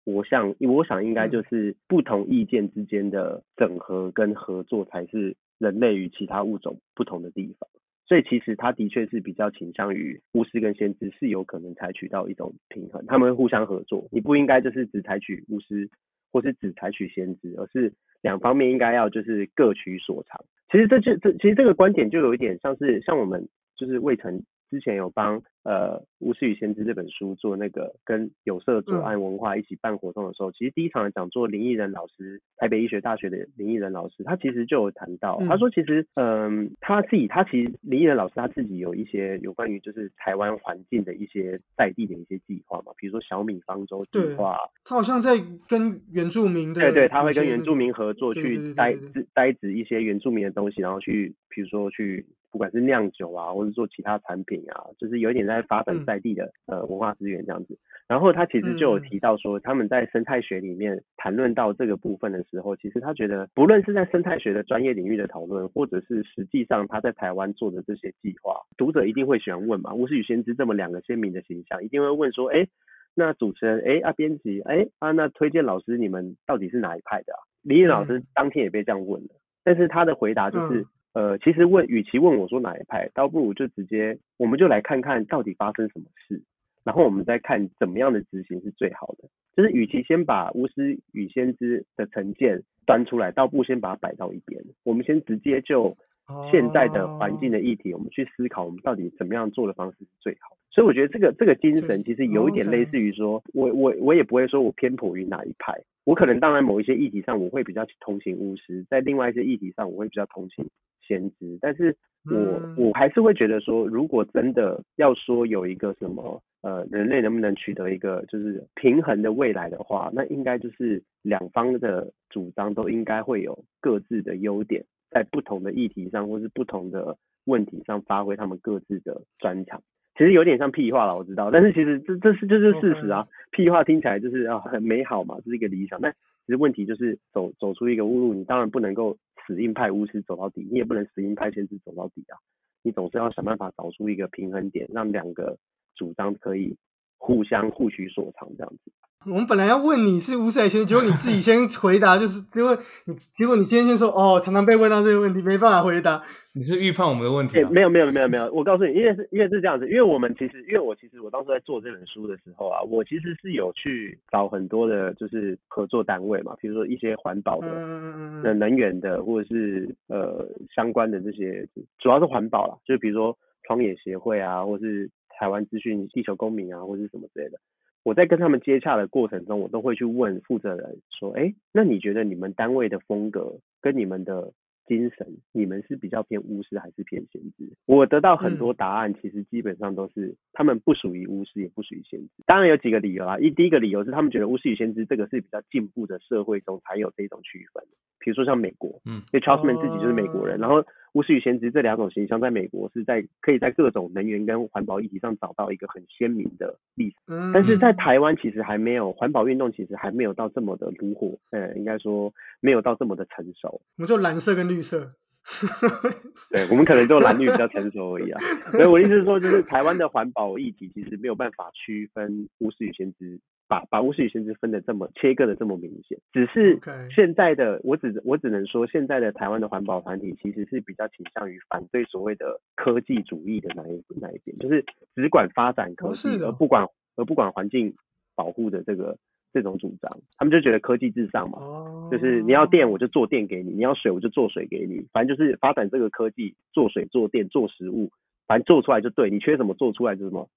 我想我想应该就是不同意见之间的整合跟合作才是人类与其他物种不同的地方。所以其实他的确是比较倾向于巫师跟先知是有可能采取到一种平衡，他们互相合作。你不应该就是只采取巫师，或是只采取先知，而是两方面应该要就是各取所长。其实这就这其实这个观点就有一点像是像我们就是未成之前有帮呃《巫师与先知》这本书做那个跟有色左岸文化一起办活动的时候，其实第一场的讲座林毅仁老师，台北医学大学的林毅仁老师，他其实就有谈到，他说其实嗯他自己他其实林毅仁老师他自己有一些有关于就是台湾环境的一些在地的一些计划嘛，比如说小米方舟计划，他好像在跟原住民的对对，他会跟原住民合作去栽栽植一些原住民的东西，然后去比如说去。不管是酿酒啊，或者做其他产品啊，就是有一点在发展在地的呃文化资源这样子。然后他其实就有提到说，他们在生态学里面谈论到这个部分的时候，其实他觉得不论是在生态学的专业领域的讨论，或者是实际上他在台湾做的这些计划，读者一定会喜欢问嘛。巫师与先知这么两个鲜明的形象，一定会问说，哎，那主持人，哎啊编辑，哎啊那推荐老师，你们到底是哪一派的啊？李毅老师当天也被这样问了，但是他的回答就是。呃，其实问，与其问我说哪一派，倒不如就直接，我们就来看看到底发生什么事，然后我们再看怎么样的执行是最好的。就是与其先把巫师与先知的成见端出来，倒不如先把它摆到一边。我们先直接就现在的环境的议题，我们去思考我们到底怎么样做的方式是最好。所以我觉得这个这个精神其实有一点类似于说，我我我也不会说我偏颇于哪一派，我可能当然某一些议题上我会比较同情巫师，在另外一些议题上我会比较同情。先知，但是我我还是会觉得说，如果真的要说有一个什么呃，人类能不能取得一个就是平衡的未来的话，那应该就是两方的主张都应该会有各自的优点，在不同的议题上或是不同的问题上发挥他们各自的专长。其实有点像屁话了，我知道，但是其实这这是这是事实啊。屁话听起来就是啊很美好嘛，这是一个理想，但其实问题就是走走出一个误路，你当然不能够。死硬派巫师走到底，你也不能死硬派先知走到底啊！你总是要想办法找出一个平衡点，让两个主张可以互相互取所长，这样子。我们本来要问你是吴赛先，结果你自己先回答，就是结果你结果你今天先说哦，常常被问到这个问题，没办法回答。你是预判我们的问题？没有没有没有没有，我告诉你，因为是因为是这样子，因为我们其实因为我其实我当时在做这本书的时候啊，我其实是有去找很多的，就是合作单位嘛，比如说一些环保的、的能源的，或者是呃相关的这些，主要是环保啦，就比如说创野协会啊，或是台湾资讯地球公民啊，或者是什么之类的。我在跟他们接洽的过程中，我都会去问负责人说：“哎，那你觉得你们单位的风格跟你们的精神，你们是比较偏巫师还是偏先知？”我得到很多答案，其实基本上都是他们不属于巫师，也不属于先知。当然有几个理由啊，一第一个理由是他们觉得巫师与先知这个是比较进步的社会中才有这种区分，比如说像美国，嗯，因为 Charlesman 自己就是美国人，然后。巫师与先知这两种形象，在美国是在可以在各种能源跟环保议题上找到一个很鲜明的例子，但是在台湾其实还没有环保运动，其实还没有到这么的炉火，呃，应该说没有到这么的成熟。我们就蓝色跟绿色，对，我们可能就蓝绿比较成熟而已啊。所以我意思是说，就是台湾的环保议题其实没有办法区分巫师与先知。把把巫师与先知分的这么切割的这么明显，只是现在的我只我只能说，现在的台湾的环保团体其实是比较倾向于反对所谓的科技主义的那一那一边，就是只管发展科技而不管而不管环境保护的这个这种主张，他们就觉得科技至上嘛，就是你要电我就做电给你，你要水我就做水给你，反正就是发展这个科技做水做电做食物，反正做出来就对，你缺什么做出来就什么，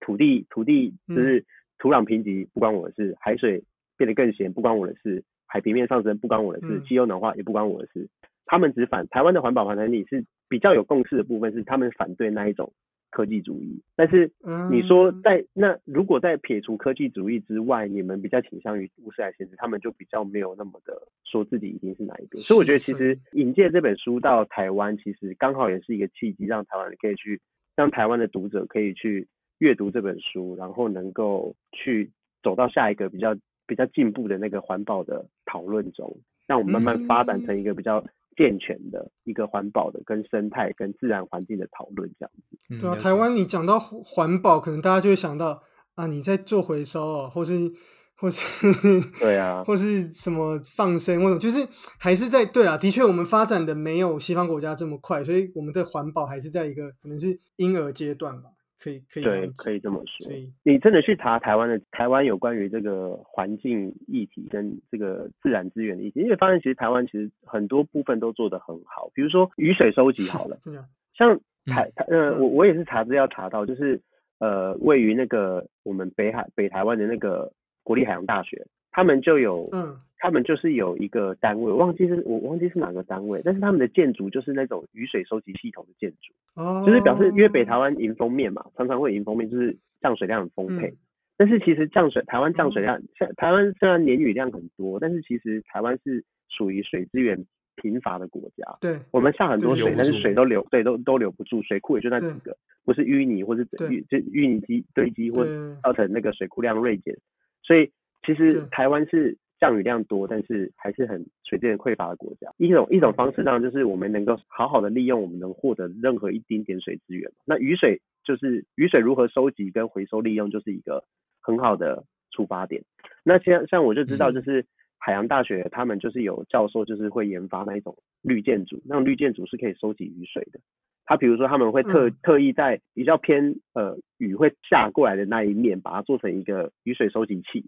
土地土地就是。土壤贫瘠不关我的事，海水变得更咸不关我的事，海平面上升不关我的事，气候暖化也不关我的事。他们只反台湾的环保团体是比较有共识的部分是他们反对那一种科技主义。但是你说在那如果在撇除科技主义之外，你们比较倾向于乌斯来限制，他们就比较没有那么的说自己一定是哪一边。所以我觉得其实引荐这本书到台湾，其实刚好也是一个契机，让台湾人可以去让台湾的读者可以去。阅读这本书，然后能够去走到下一个比较比较进步的那个环保的讨论中，让我们慢慢发展成一个比较健全的一个环保的跟生态跟自然环境的讨论这样子。对啊，台湾你讲到环保，可能大家就会想到啊，你在做回收哦，或是 或是对啊，或是什么放生，或者就是还是在对啊，的确我们发展的没有西方国家这么快，所以我们的环保还是在一个可能是婴儿阶段吧。可以可以对，可以这么说。你真的去查台湾的台湾有关于这个环境议题跟这个自然资源的议题，因为发现其实台湾其实很多部分都做得很好，比如说雨水收集好了，像台台呃，我我也是查资料查到，就是呃，位于那个我们北海北台湾的那个国立海洋大学，他们就有嗯。他们就是有一个单位，我忘记是我忘记是哪个单位，但是他们的建筑就是那种雨水收集系统的建筑，哦，就是表示因为北台湾迎风面嘛，常常会迎风面，就是降水量很丰沛。嗯。但是其实降水，台湾降水量，像台湾虽然年雨量很多，但是其实台湾是属于水资源贫乏的国家。对。我们下很多水，但是水都流，对，都都留不住，水库也就那几对。个，不是淤泥或是对。淤就淤泥积堆积或对。造成那个水库量锐减。所以其实台湾是降雨量多，但是还是很水资源匮乏的国家。一种一种方式当然就是我们能够好好的利用我们能获得任何一丁点水资源。那雨水就是雨水如何收集跟回收利用，就是一个很好的出发点。那像像我就知道，嗯就是海洋大学他们就是有教授就是会研发那一种绿建筑，那种绿建筑是可以收集雨水的。他比如说他们会特、嗯特意在比较偏呃雨会下过来的那一面，把它做成一个雨水收集器，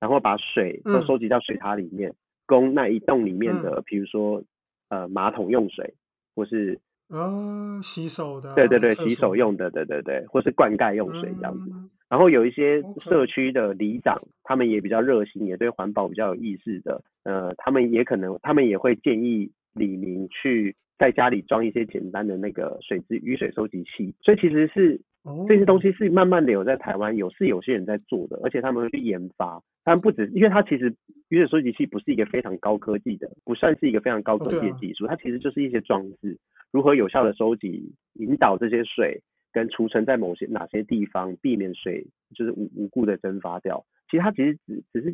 然后把水都嗯收集到水塔里面，供那一栋里面的，比如说呃马桶用水，或是哦，洗手的啊，对对对洗手用的，对对对，或是灌溉用水这样子。嗯然后有一些社区的里长，他们也比较热心，也对环保比较有意识的，呃，他们也可能，他们也会建议李明去在家里装一些简单的那个水质雨水收集器。所以其实是哦这些东西是慢慢的有在台湾有是有些人在做的，而且他们会去研发。但不止，因为它其实雨水收集器不是一个非常高科技的，不算是一个非常高科技的技术，它其实就是一些装置，如何有效的收集、引导这些水跟储存在某些哪些地方，避免水就是无无故的蒸发掉。其实它其实只只是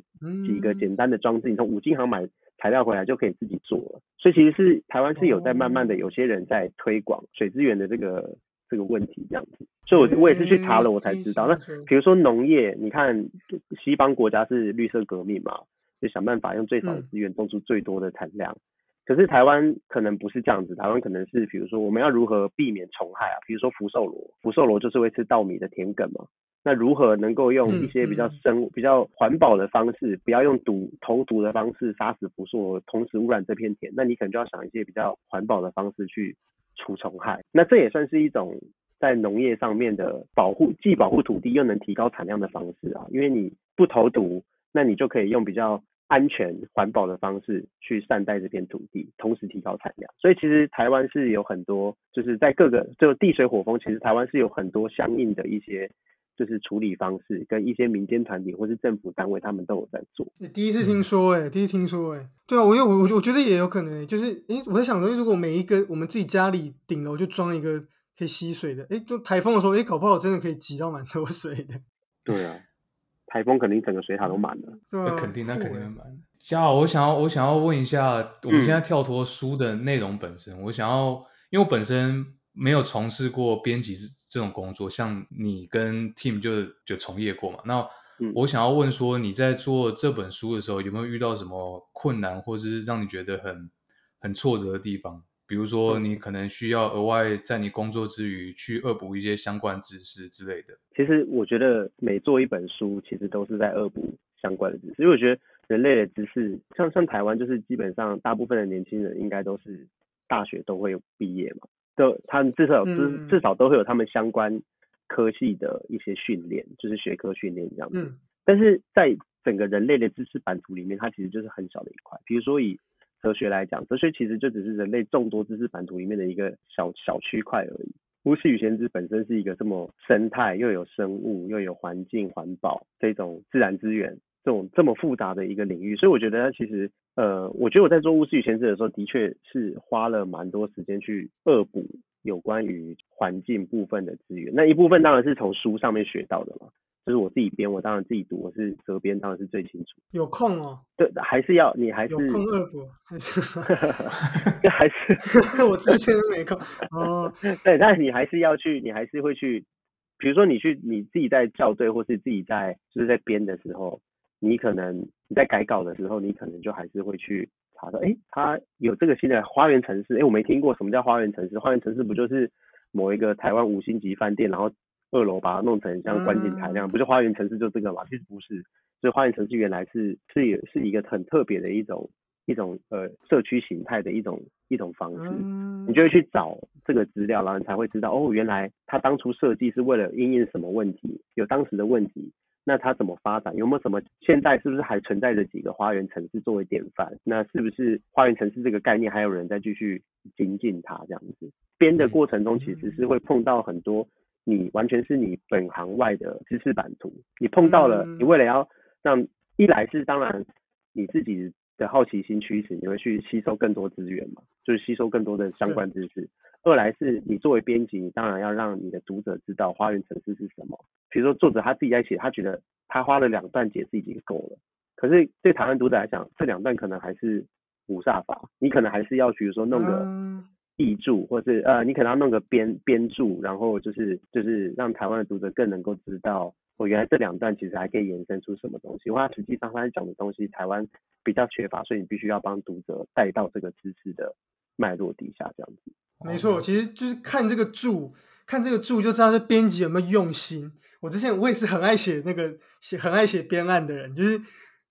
几个嗯简单的装置，你从五金行买材料回来就可以自己做了。所以其实是台湾是有在慢慢的哦有些人在推广水资源的这个这个问题这样子。所以我我也是去查了，我才知道。那比如说农业，你看西方国家是绿色革命嘛，就想办法用最少的嗯资源种出最多的产量。可是台湾可能不是这样子，台湾可能是比如说我们要如何避免虫害啊，比如说福寿螺，福寿螺就是会吃稻米的田埂嘛。那如何能够用一些比较生、比较环保的方式，不要用毒投毒的方式杀死福寿螺，同时污染这片田？那你可能就要想一些比较环保的方式去除虫害。那这也算是一种在农业上面的保护，既保护土地又能提高产量的方式啊。因为你不投毒，那你就可以用比较安全环保的方式去善待这片土地，同时提高产量。所以其实台湾是有很多，就是在各个就地水火风，其实台湾是有很多相应的一些。就是处理方式跟一些民间团体或是政府单位，他们都有在做。你第一次听说哎、第一次听说哎、对啊，我有我我觉得也有可能、欸，就是诶、我在想说，如果每一个我们自己家里顶楼就装一个可以吸水的，诶、就台风的时候，诶、搞不好真的可以挤到蛮多水的，对啊，台风肯定整个水塔都满了。那肯定，那肯定会满。嘉豪，我想要，我想要问一下，我们嗯现在跳脱书的内容本身，我想要，因为我本身没有从事过编辑这种工作，像你跟 Team 就就从业过嘛。那嗯我想要问说，你在做这本书的时候，有没有遇到什么困难，或是让你觉得很很挫折的地方？比如说，嗯你可能需要额外在你工作之余去恶补一些相关知识之类的。其实我觉得每做一本书，其实都是在恶补相关的知识，因为我觉得人类的知识，像像台湾，就是基本上大部分的年轻人应该都是大学都会有毕业嘛，都他们至少有至嗯至少都会有他们相关科系的一些训练，就是学科训练这样子。嗯但是在整个人类的知识版图里面，它其实就是很小的一块。比如说以哲学来讲，哲学其实就只是人类众多知识版图里面的一个小小区块而已。巫师与先知本身是一个这么生态又有生物又有环境环保这种自然资源这种这么复杂的一个领域，所以我觉得它其实呃，我觉得我在做巫师与先知的时候，的确是花了蛮多时间去恶补有关于环境部分的资源。那一部分当然是从书上面学到的嘛，就是我自己编，我当然自己读，我是责编，当然是最清楚。有空哦，对，还是要你还是有空恶补还是？还是 我之前都没空哦，对，但是你还是要去，你还是会去，比如说你去你自己在校对，或是自己在就是在编的时候，你可能你在改稿的时候，你可能就还是会去查到，哎，它有这个新的花园城市，哎，我没听过什么叫花园城市，花园城市不就是某一个台湾五星级饭店，然后二楼把它弄成像观景台那样，嗯不是花园城市就这个嘛？其实不是，所以花园城市原来是是有是一个很特别的一种一种呃社区形态的一种一种方式。嗯，你就会去找这个资料，然后你才会知道哦，原来他当初设计是为了应应什么问题，有当时的问题，那它怎么发展，有没有什么现在是不是还存在着几个花园城市作为典范？那是不是花园城市这个概念还有人在继续精进它这样子？编的过程中其实是会碰到很多你完全是你本行外的知识版图，你碰到了，你为了要让一来是当然你自己。的好奇心驱使，你会去吸收更多资源嘛？就是吸收更多的相关知识。二来是你作为编辑，你当然要让你的读者知道花园城市是什么。比如说作者他自己在写，他觉得他花了两段解释已经够了。可是对台湾读者来讲，这两段可能还是五煞法，你可能还是要比如说弄个译注，或是呃，你可能要弄个编编注，然后就是就是让台湾的读者更能够知道。我原来这两段其实还可以延伸出什么东西？因为它实际上它讲的东西台湾比较缺乏，所以你必须要帮读者带到这个知识的脉络底下，这样子。没错，其实就是看这个注，看这个注就知道这编辑有没有用心。我之前我也是很爱写那个写很爱写编案的人，就是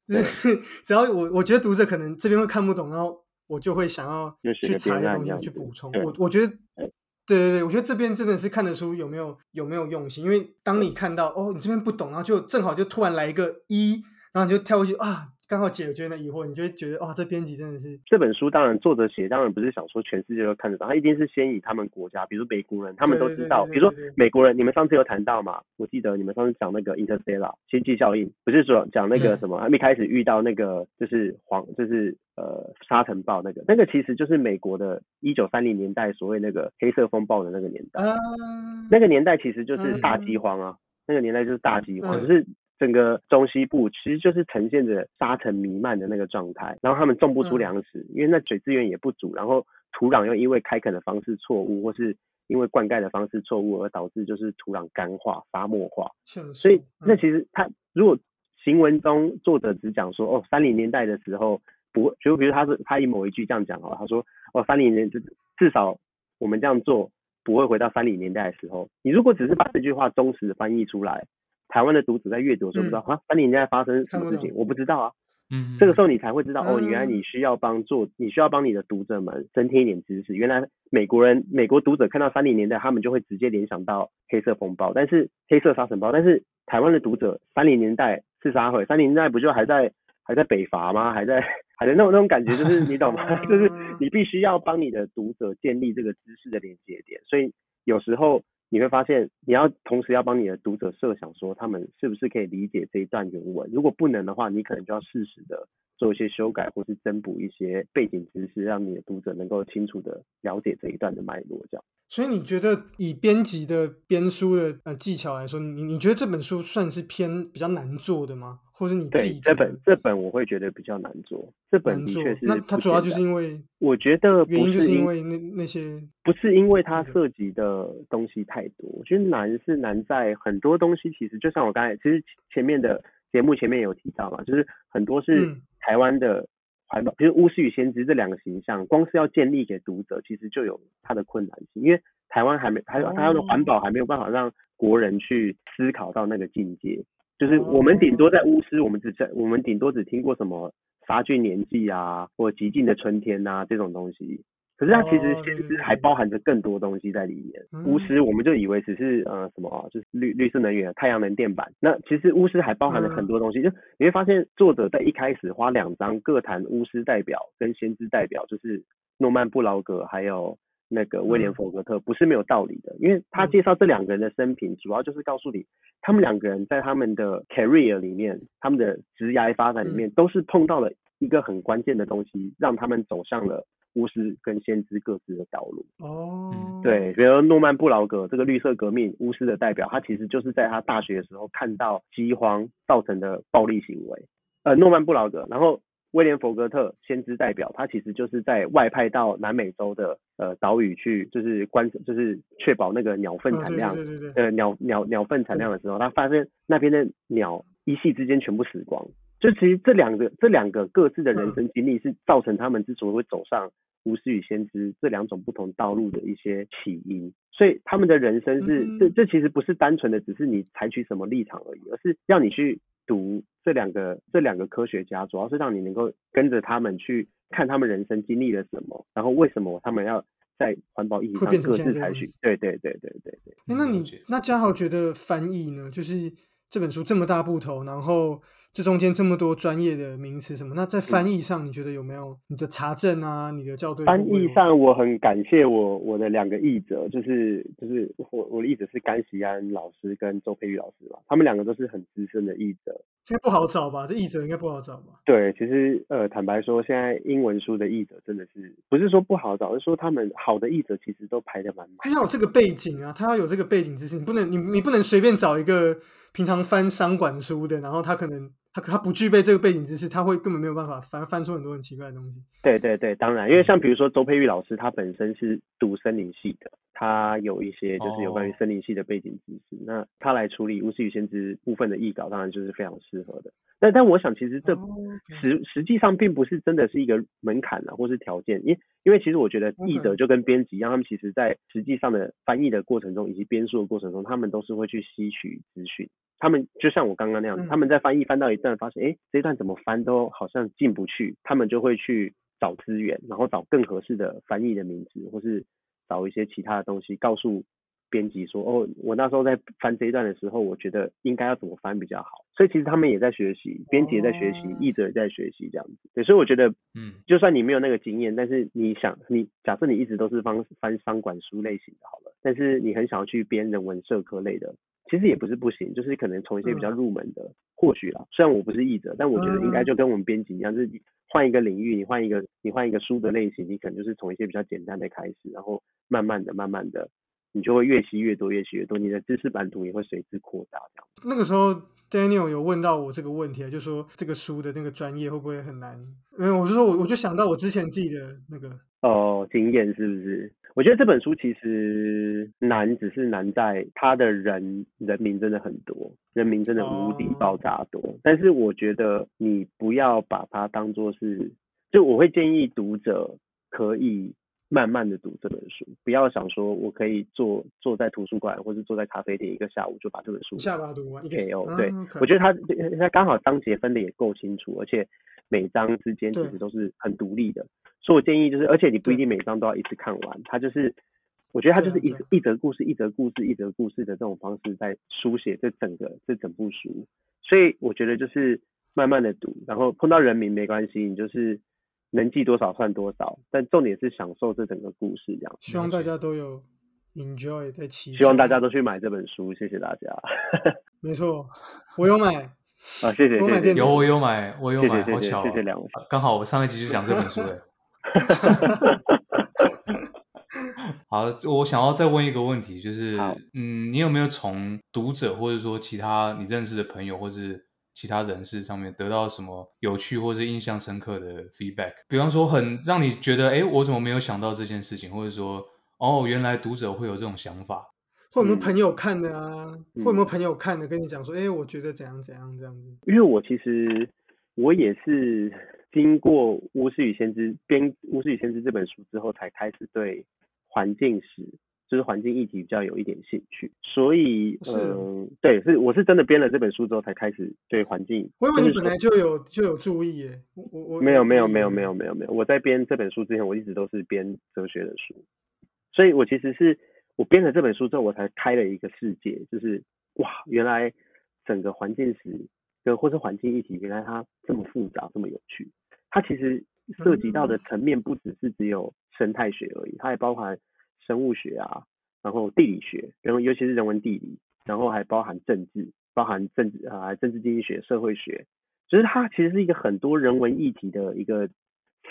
就是 只要我我觉得读者可能这边会看不懂，然后我就会想要去查一些东西去补充。我我觉得。对对对，我觉得这边真的是看得出有没有有没有用心，因为当你看到哦，你这边不懂，然后就正好就突然来一个一，然后你就跳过去啊。刚好解决了疑惑，你就会觉得哇，这编辑真的是这本书。当然，作者写当然不是想说全世界都看得到，他一定是先以他们国家，比如美国人，他们都知道。比如说美国人，你们上次有谈到嘛？我记得你们上次讲那个 Interstellar 星际效应，不是说讲那个什么，一开始遇到那个就是黄，就是呃沙尘暴那个，那个其实就是美国的一九三零年代所谓那个黑色风暴的那个年代。那个年代其实就是大饥荒啊，那个年代就是大饥荒，就是。整个中西部其实就是呈现着沙尘弥漫的那个状态，然后他们种不出粮食，因为那水资源也不足，然后土壤又因为开垦的方式错误，或是因为灌溉的方式错误而导致就是土壤干化、沙漠化。所以那其实他如果行文中作者只讲说哦，三零年代的时候不，就比如他是他以某一句这样讲哦，他说哦，三零年至至少我们这样做不会回到三零年代的时候。你如果只是把这句话忠实的翻译出来。台湾的读者在阅读的时候不知道啊，三零年代发生什么事情，我不知道啊。嗯，这个时候你才会知道哦，原来你需要帮助，你需要帮你的读者们增添一点知识。原来美国人、美国读者看到三零年代，他们就会直接联想到黑色风暴，但是黑色沙尘暴。但是台湾的读者三零年代是啥会？三零年代不就还在还在北伐吗？还在还在那种那种感觉，就是 你懂吗？就是你必须要帮你的读者建立这个知识的连接点，所以有时候。你会发现，你要同时要帮你的读者设想说，他们是不是可以理解这一段原文？如果不能的话，你可能就要适时的做一些修改，或是增补一些背景知识，让你的读者能够清楚的了解这一段的脉络。这样。所以你觉得以编辑的编书的呃技巧来说，你你觉得这本书算是偏比较难做的吗？或者你自己这本这本我会觉得比较难做。这本的确是，那它主要就是因为我觉得原因就是因为那那些不是因为它涉及的东西太多。我觉得难是难在很多东西，其实就像我刚才其实前面的节目前面有提到嘛，就是很多是台湾的。环保，比如巫师与先知这两个形象，光是要建立给读者，其实就有它的困难性，因为台湾还没，还有台湾的环保还没有办法让国人去思考到那个境界。就是我们顶多在巫师，我们只在我们顶多只听过什么杀菌年纪啊，或极尽的春天呐这种东西。可是它其实先知还包含着更多东西在里面。巫师我们就以为只是呃什么，就是绿绿色能源、太阳能电板。那其实巫师还包含了很多东西。就你会发现，作者在一开始花两章各谈巫师代表跟先知代表，就是诺曼布劳格还有那个威廉弗格特，不是没有道理的。因为他介绍这两个人的生平，主要就是告诉你，他们两个人在他们的 career 里面，他们的职业发展里面，都是碰到了一个很关键的东西，让他们走向了。巫师跟先知各自的道路哦，对，比如诺曼布劳格这个绿色革命巫师的代表，他其实就是在他大学的时候看到饥荒造成的暴力行为。呃，诺曼布劳格，然后威廉弗格特先知代表，他其实就是在外派到南美洲的呃岛屿去，就是观，就是确保那个鸟粪产量，呃鸟鸟鸟粪产量的时候，他发现那边的鸟一夕之间全部死光。就其实这两个这两个各自的人生经历，是造成他们之所以会走上巫师与先知这两种不同道路的一些起因。所以他们的人生是这这其实不是单纯的只是你采取什么立场而已，而是让你去读这两个这两个科学家，主要是让你能够跟着他们去看他们人生经历了什么，然后为什么他们要在环保意义上各自采取。对对对对对对。诶那你那嘉豪觉得翻译呢？就是这本书这么大部头，然后这中间这么多专业的名词什么，那在翻译上，你觉得有没有你的查证啊？你的校对翻译上，我很感谢我我的两个译者，就是就是我我的译者是甘喜安老师跟周佩玉老师嘛，他们两个都是很资深的译者。现在不好找吧？这译者应该不好找吧？对，其实呃，坦白说，现在英文书的译者真的是不是说不好找，而是说他们好的译者其实都排得蛮满。他要有这个背景啊，他要有这个背景知识，你不能你你不能随便找一个平常翻商管书的，然后他可能他他不具备这个背景知识，他会根本没有办法翻翻出很多很奇怪的东西。对对对，当然，因为像比如说周佩玉老师，他本身是读森林系的，他有一些就是有关于哦森林系的背景知识，那他来处理《巫师与先知》部分的译稿，当然就是非常适合的。但但我想，其实这实实际上并不是真的是一个门槛啊，或是条件，因因为其实我觉得译者就跟编辑一样，他们其实在实际上的翻译的过程中，以及编述的过程中，他们都是会去吸取资讯。他们就像我刚刚那样子，嗯他们在翻译翻到一段，发现诶这一段怎么翻都好像进不去，他们就会去找资源，然后找更合适的翻译的名字，或是找一些其他的东西，告诉编辑说，哦，我那时候在翻这一段的时候，我觉得应该要怎么翻比较好。所以其实他们也在学习，编辑也在学习哦，译者也在学习这样子。对，所以我觉得，嗯就算你没有那个经验，但是你想，你假设你一直都是翻翻商管书类型的好了，但是你很想要去编人文社科类的，其实也不是不行，就是可能从一些比较入门的，或许啦，虽然我不是译者，但我觉得应该就跟我们编辑一样，就是你换一个领域，你换一个你换一个书的类型，你可能就是从一些比较简单的开始，然后慢慢的、慢慢的，你就会越吸越多、越吸越多，你的知识版图也会随之扩大这样。那个时候 Daniel 有问到我这个问题啊，就说这个书的那个专业会不会很难？因为我就说我我就想到我之前记的那个哦，经验是不是？我觉得这本书其实难，只是难在它的人人名真的很多，人名真的无敌哦爆炸多。但是我觉得你不要把它当做是，就我会建议读者可以慢慢的读这本书，不要想说我可以坐坐在图书馆或者坐在咖啡店一个下午就把这本书一下把它读完，一个 KO、啊对我觉得他他刚好章节分的也够清楚，而且每章之间其实都是很独立的，所以我建议就是，而且你不一定每章都要一次看完，它就是。我觉得它就是一、啊啊一则故事一则故事一则故事的这种方式在书写这整个这整部书，所以我觉得就是慢慢的读，然后碰到人名没关系，你就是能记多少算多少，但重点是享受这整个故事这样。希望大家都有 enjoy 在其中。希望大家都去买这本书，谢谢大家。没错，我有买，啊，谢谢谢谢我买电，子有我有买，我有买，好巧哦，谢谢两位。刚好我上一集就讲这本书的。好，我想要再问一个问题，就是，嗯，你有没有从读者或者说其他你认识的朋友或是其他人士上面得到什么有趣或是印象深刻的 feedback？比方说，很让你觉得，哎，我怎么没有想到这件事情，或者说，哦，原来读者会有这种想法。或有没有嗯朋友看的啊？嗯或有没有朋友看的跟你讲说，哎，我觉得怎样怎样这样子。因为我其实我也是经过《巫师与先知》编《巫师与先知》这本书之后，才开始对环境史，就是环境议题比较有一点兴趣。所以，是嗯、对，是我是真的编了这本书之后，才开始对环境。我以为你本来就有就有注意耶，我我我没有没有没有没有没有没有，我在编这本书之前，我一直都是编哲学的书，所以我其实是我编了这本书之后，我才开了一个世界，就是哇，原来整个环境史跟或是环境议题，原来它这么复杂，这么有趣。它其实涉及到的层面不只是只有生态学而已，它还包含生物学啊，然后地理学，然后尤其是人文地理，然后还包含政治，包含政治啊、政治经济学、社会学，就是它其实是一个很多人文议题的一个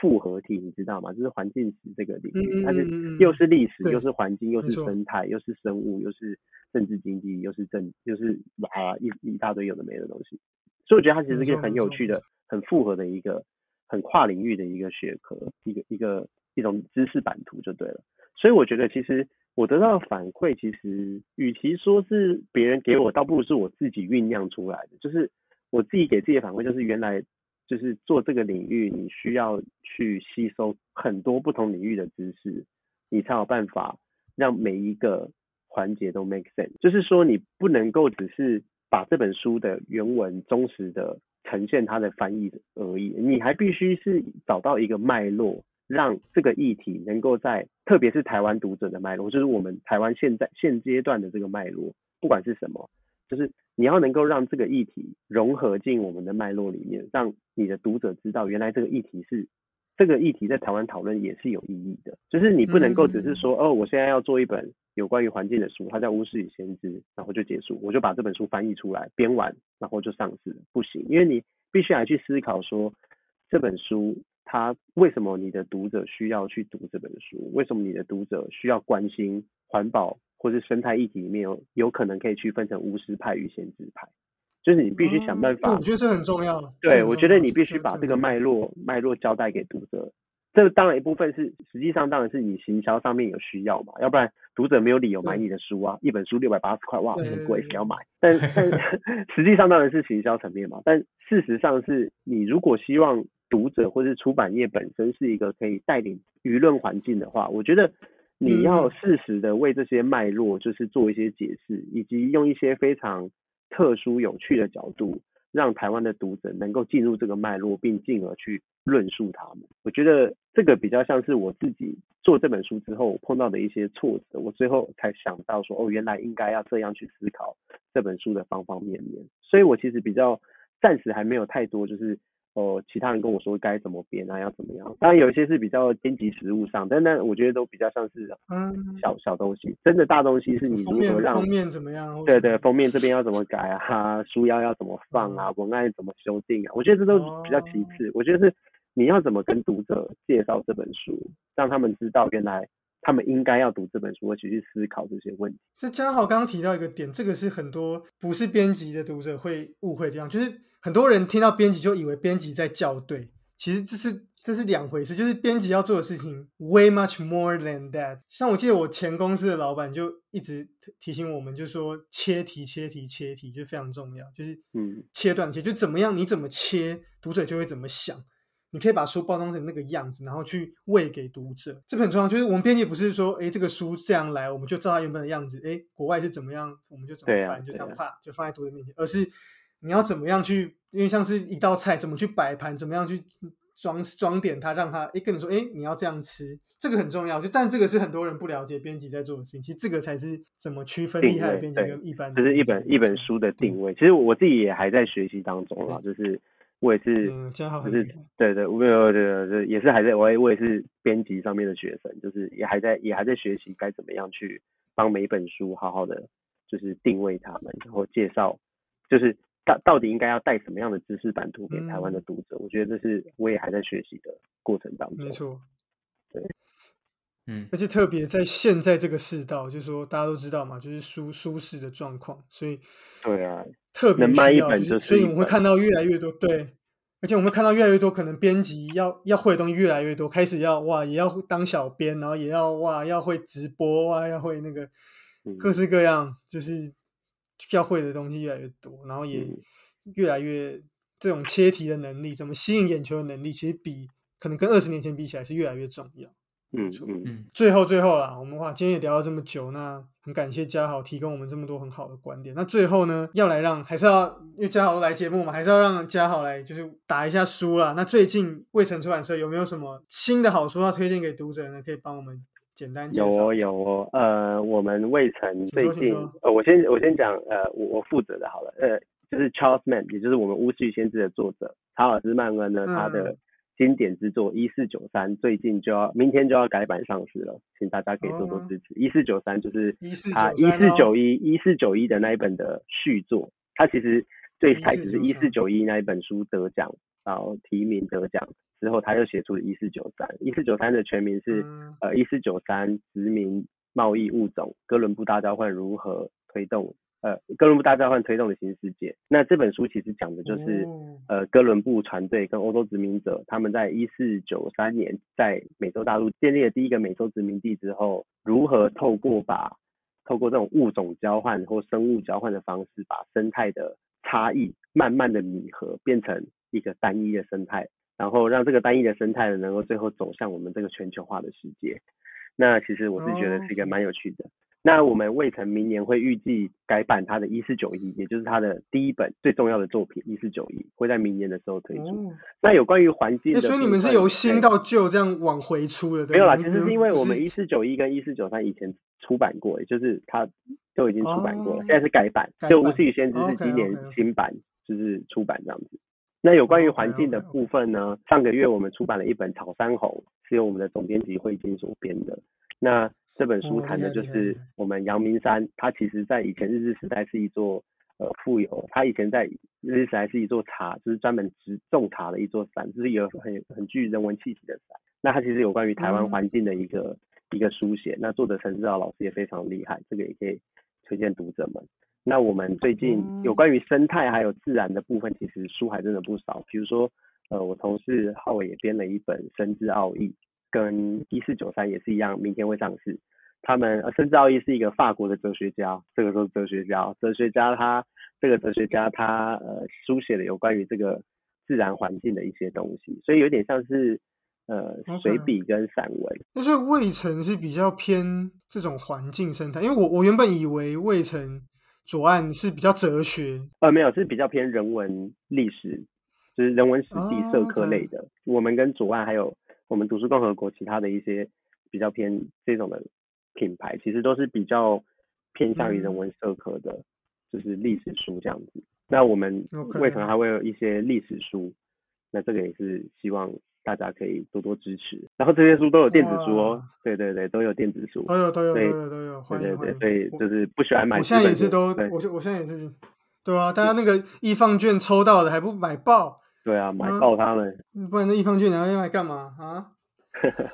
复合体，你知道吗？就是环境史这个领域，它是又是历史，又是环境，又是生态，又是生物，又是政治经济，又是政，又是啊一一大堆有的没的东西。所以我觉得它其实是一个很有趣的、很复合的一个、很跨领域的一个学科，一个一个一种知识版图就对了。所以我觉得其实我得到的反馈，其实与其说是别人给我，倒不如是我自己酝酿出来的。就是我自己给自己的反馈，就是原来就是做这个领域，你需要去吸收很多不同领域的知识，你才有办法让每一个环节都 make sense。就是说，你不能够只是把这本书的原文忠实的呈现它的翻译而已，你还必须是找到一个脉络，让这个议题能够在特别是台湾读者的脉络，就是我们台湾现在现阶段的这个脉络，不管是什么，就是你要能够让这个议题融合进我们的脉络里面，让你的读者知道原来这个议题是。这个议题在台湾讨论也是有意义的，就是你不能够只是说，哦，我现在要做一本有关于环境的书，它叫《巫师与先知》，然后就结束，我就把这本书翻译出来，编完，然后就上市，不行，因为你必须来去思考说，这本书它为什么你的读者需要去读这本书，为什么你的读者需要关心环保或是生态议题里面有有可能可以区分成巫师派与先知派。就是你必须想办法，我觉得这很重要。对，我觉得你必须把这个脉络脉络交代给读者。这当然一部分是，实际上当然是你行销上面有需要嘛，要不然读者没有理由买你的书啊。一本书六百八十块，哇，很贵，谁要买？但 但实际上当然是行销层面嘛。但事实上是你如果希望读者或是出版业本身是一个可以带领舆论环境的话，我觉得你要适时的为这些脉络就是做一些解释，以及用一些非常。特殊有趣的角度，让台湾的读者能够进入这个脉络，并进而去论述他们。我觉得这个比较像是我自己做这本书之后碰到的一些挫折，我最后才想到说，哦，原来应该要这样去思考这本书的方方面面。所以我其实比较暂时还没有太多就是。哦，其他人跟我说该怎么编啊，要怎么样？当然有一些是比较编辑实物上，但那我觉得都比较像是嗯小小东西。真的大东西是你如何让封面怎么样？对对，封面这边要怎么改啊？书腰要怎么放啊？文案怎么修订啊？我觉得这都比较其次。我觉得是你要怎么跟读者介绍这本书，让他们知道原来他们应该要读这本书，而且去思考这些问题。是嘉豪刚刚提到一个点，这个是很多不是编辑的读者会误会这样，就是。很多人听到编辑就以为编辑在校对，其实这是这是两回事。就是编辑要做的事情 way much more than that。像我记得我前公司的老板就一直提醒我们，就说切题、切题、切题就非常重要。就是嗯，切断切，就怎么样，你怎么切，读者就会怎么想。你可以把书包装成那个样子，然后去喂给读者，这个很重要。就是我们编辑不是说，哎，这个书这样来，我们就照它原本的样子。哎，国外是怎么样，我们就怎么翻，就这样啪就放在读者面前，而是。你要怎么样去？因为像是一道菜，怎么去摆盘，怎么样去装装点它，让它哎跟你说哎你要这样吃，这个很重要。就但这个是很多人不了解编辑在做的事情。其实这个才是怎么区分厉害的编辑跟一般的。就是一本一本书的定位。其实我自己也还在学习当中啊，就是我也是，就是对对，没有对对，也是还在，我也我也是编辑上面的学生，就是也还在也还在学习该怎么样去帮每本书好好的就是定位他们，然后介绍就是。到到底应该要带什么样的知识版图给台湾的读者？我觉得这是我也还在学习的过程当中。没错，对，嗯，而且特别在现在这个世道，就是说大家都知道嘛，就是舒舒适的状况，所以对啊，特别需要，所以我们会看到越来越多对，而且我们会看到越来越多可能编辑要要会的东西越来越多，开始要哇也要当小编，然后也要哇要会直播啊，要会那个各式各样，就是。要会的东西越来越多，然后也越来越这种切题的能力，怎么吸引眼球的能力，其实比可能跟二十年前比起来是越来越重要。嗯嗯嗯。最后最后啦，我们话今天也聊了这么久，那很感谢嘉豪提供我们这么多很好的观点。那最后呢，要来让还是要因为嘉豪来节目嘛，还是要让嘉豪来就是打一下书啦。那最近未城出版社有没有什么新的好书要推荐给读者呢？可以帮我们。简单有哦有哦，呃，我们未曾最近，呃，我先我先讲，呃，我我负责的好了，呃，就是 Charles Mann，也就是我们《巫师与先知》的作者查尔斯曼恩呢，他的经典之作《一四九三》最近就要明天就要改版上市了，请大家可以多多支持。一四九三就是他一四九一一四九一的那一本的续作，他其实最开始是一四九一那一本书得奖，然后提名得奖。之后，他又写出了一四九三，一四九三的全名是呃一四九三殖民贸易物种哥伦布大交换如何推动呃哥伦布大交换推动的新世界。那这本书其实讲的就是呃哥伦布船队跟欧洲殖民者他们在一四九三年在美洲大陆建立了第一个美洲殖民地之后，如何透过把透过这种物种交换或生物交换的方式，把生态的差异慢慢的弥合，变成一个单一的生态。然后让这个单一的生态呢，能够最后走向我们这个全球化的世界。那其实我是觉得是一个蛮有趣的。那我们未曾明年会预计改版他的一四九一，也就是他的第一本最重要的作品一四九一，会在明年的时候推出。哦，那有关于环境的部分，诶所以你们是由新到旧这样往回出的，对没有啦，吗其实是因为我们一四九一跟一四九三以前出版过，也就是它都已经出版过了，哦现在是改版，改版就《无耻与先知》哦是今年新版，就是出版这样子。那有关于环境的部分呢，上个月我们出版了一本《草山红》，是由我们的总编辑慧晶所编的。那这本书哦谈的就是我们阳明山，它其实在以前日治时代是一座呃富有，它以前在日治时代是一座茶，就是专门植种茶的一座山，就是一个很很具人文气息的山。那它其实有关于台湾嗯环境的一个、一个书写，那作者陈志豪老师也非常厉害，这个也可以推荐读者们。那我们最近嗯有关于生态还有自然的部分，其实书还真的不少。比如说，呃，我同事浩伟也编了一本《生之奥义》，跟一四九三也是一样，明天会上市。他们呃，生之奥义是一个法国的哲学家，这个时候哲学家，哲学家他这个哲学家他呃书写了有关于这个自然环境的一些东西，所以有点像是呃随笔跟散文。那所以魏城是比较偏这种环境生态，因为我我原本以为魏城左岸是比较哲学，呃，没有，是比较偏人文历史，就是人文史地哦社科类的。我们跟左岸还有我们读书共和国其他的一些比较偏这种的品牌，其实都是比较偏向于人嗯文社科的，就是历史书这样子。那我们为什么还会有一些历史书？那这个也是希望大家可以多多支持。然后这些书都有电子书哦，对对对，都有电子书。都有都有都对有都有，对对对。所以就是不喜欢买我现在也是都，我现我现在也是，对啊，大家那个易放券抽到的还不买爆，对啊，买嗯爆他们。不然那易放券你要用来干嘛啊？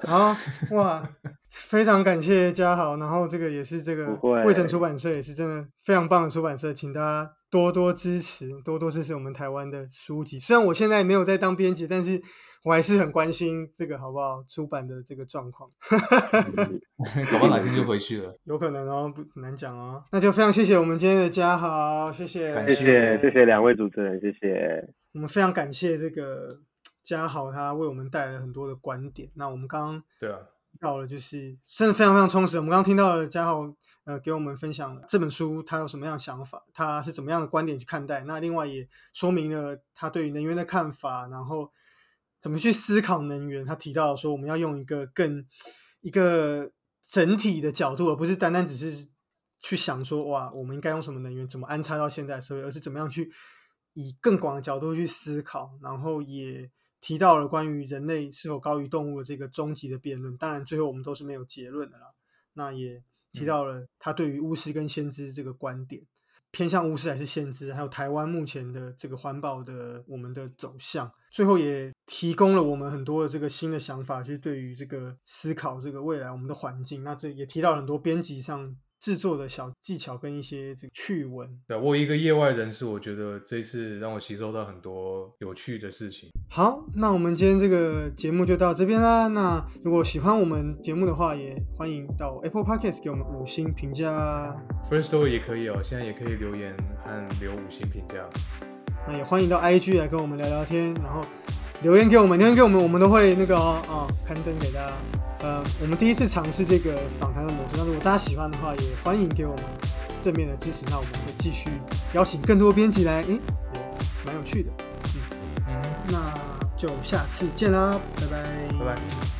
好哇，非常感谢嘉豪，然后这个也是这个不会卫城出版社也是真的非常棒的出版社，请大家多多支持，多多支持我们台湾的书籍。虽然我现在没有在当编辑，但是我还是很关心这个好不好出版的这个状况。嗯 搞不好哪天就回去了。有可能哦，不很难讲哦。那就非常谢谢我们今天的嘉豪，谢谢，感谢谢谢谢两位主持人，谢谢。我们非常感谢这个嘉豪，他为我们带来了很多的观点。那我们刚刚对啊，到了，就是真的非常非常充实。我们刚刚听到了嘉豪呃给我们分享了这本书他有什么样的想法，他是怎么样的观点去看待。那另外也说明了他对于能源的看法，然后怎么去思考能源。他提到说我们要用一个更一个整体的角度，而不是单单只是去想说哇我们应该用什么能源，怎么安插到现代社会，而是怎么样去以更广的角度去思考，然后也提到了关于人类是否高于动物的这个终极的辩论。当然，最后我们都是没有结论的啦。那也提到了他对于巫师跟先知这个观点，偏向巫师还是先知，还有台湾目前的这个环保的我们的走向。最后也提供了我们很多的这个新的想法，就是对于这个思考这个未来我们的环境。那这也提到了很多编辑上制作的小技巧跟一些这个趣闻。对啊我一个业外人士，我觉得这一次让我吸收到很多有趣的事情。好，那我们今天这个节目就到这边啦。那如果喜欢我们节目的话，也欢迎到 Apple Podcast 给我们五星评价。First Story 也可以哦，现在也可以留言和留五星评价。那也欢迎到 IG 来跟我们聊聊天，然后留言给我们，留言给我们，我们都会那个哦，哦刊登给大家。呃，我们第一次尝试这个访谈的模式，那如果大家喜欢的话，也欢迎给我们正面的支持。那我们会继续邀请更多编辑来，诶，也蛮有趣的。嗯，那就下次见啦，拜拜，拜拜。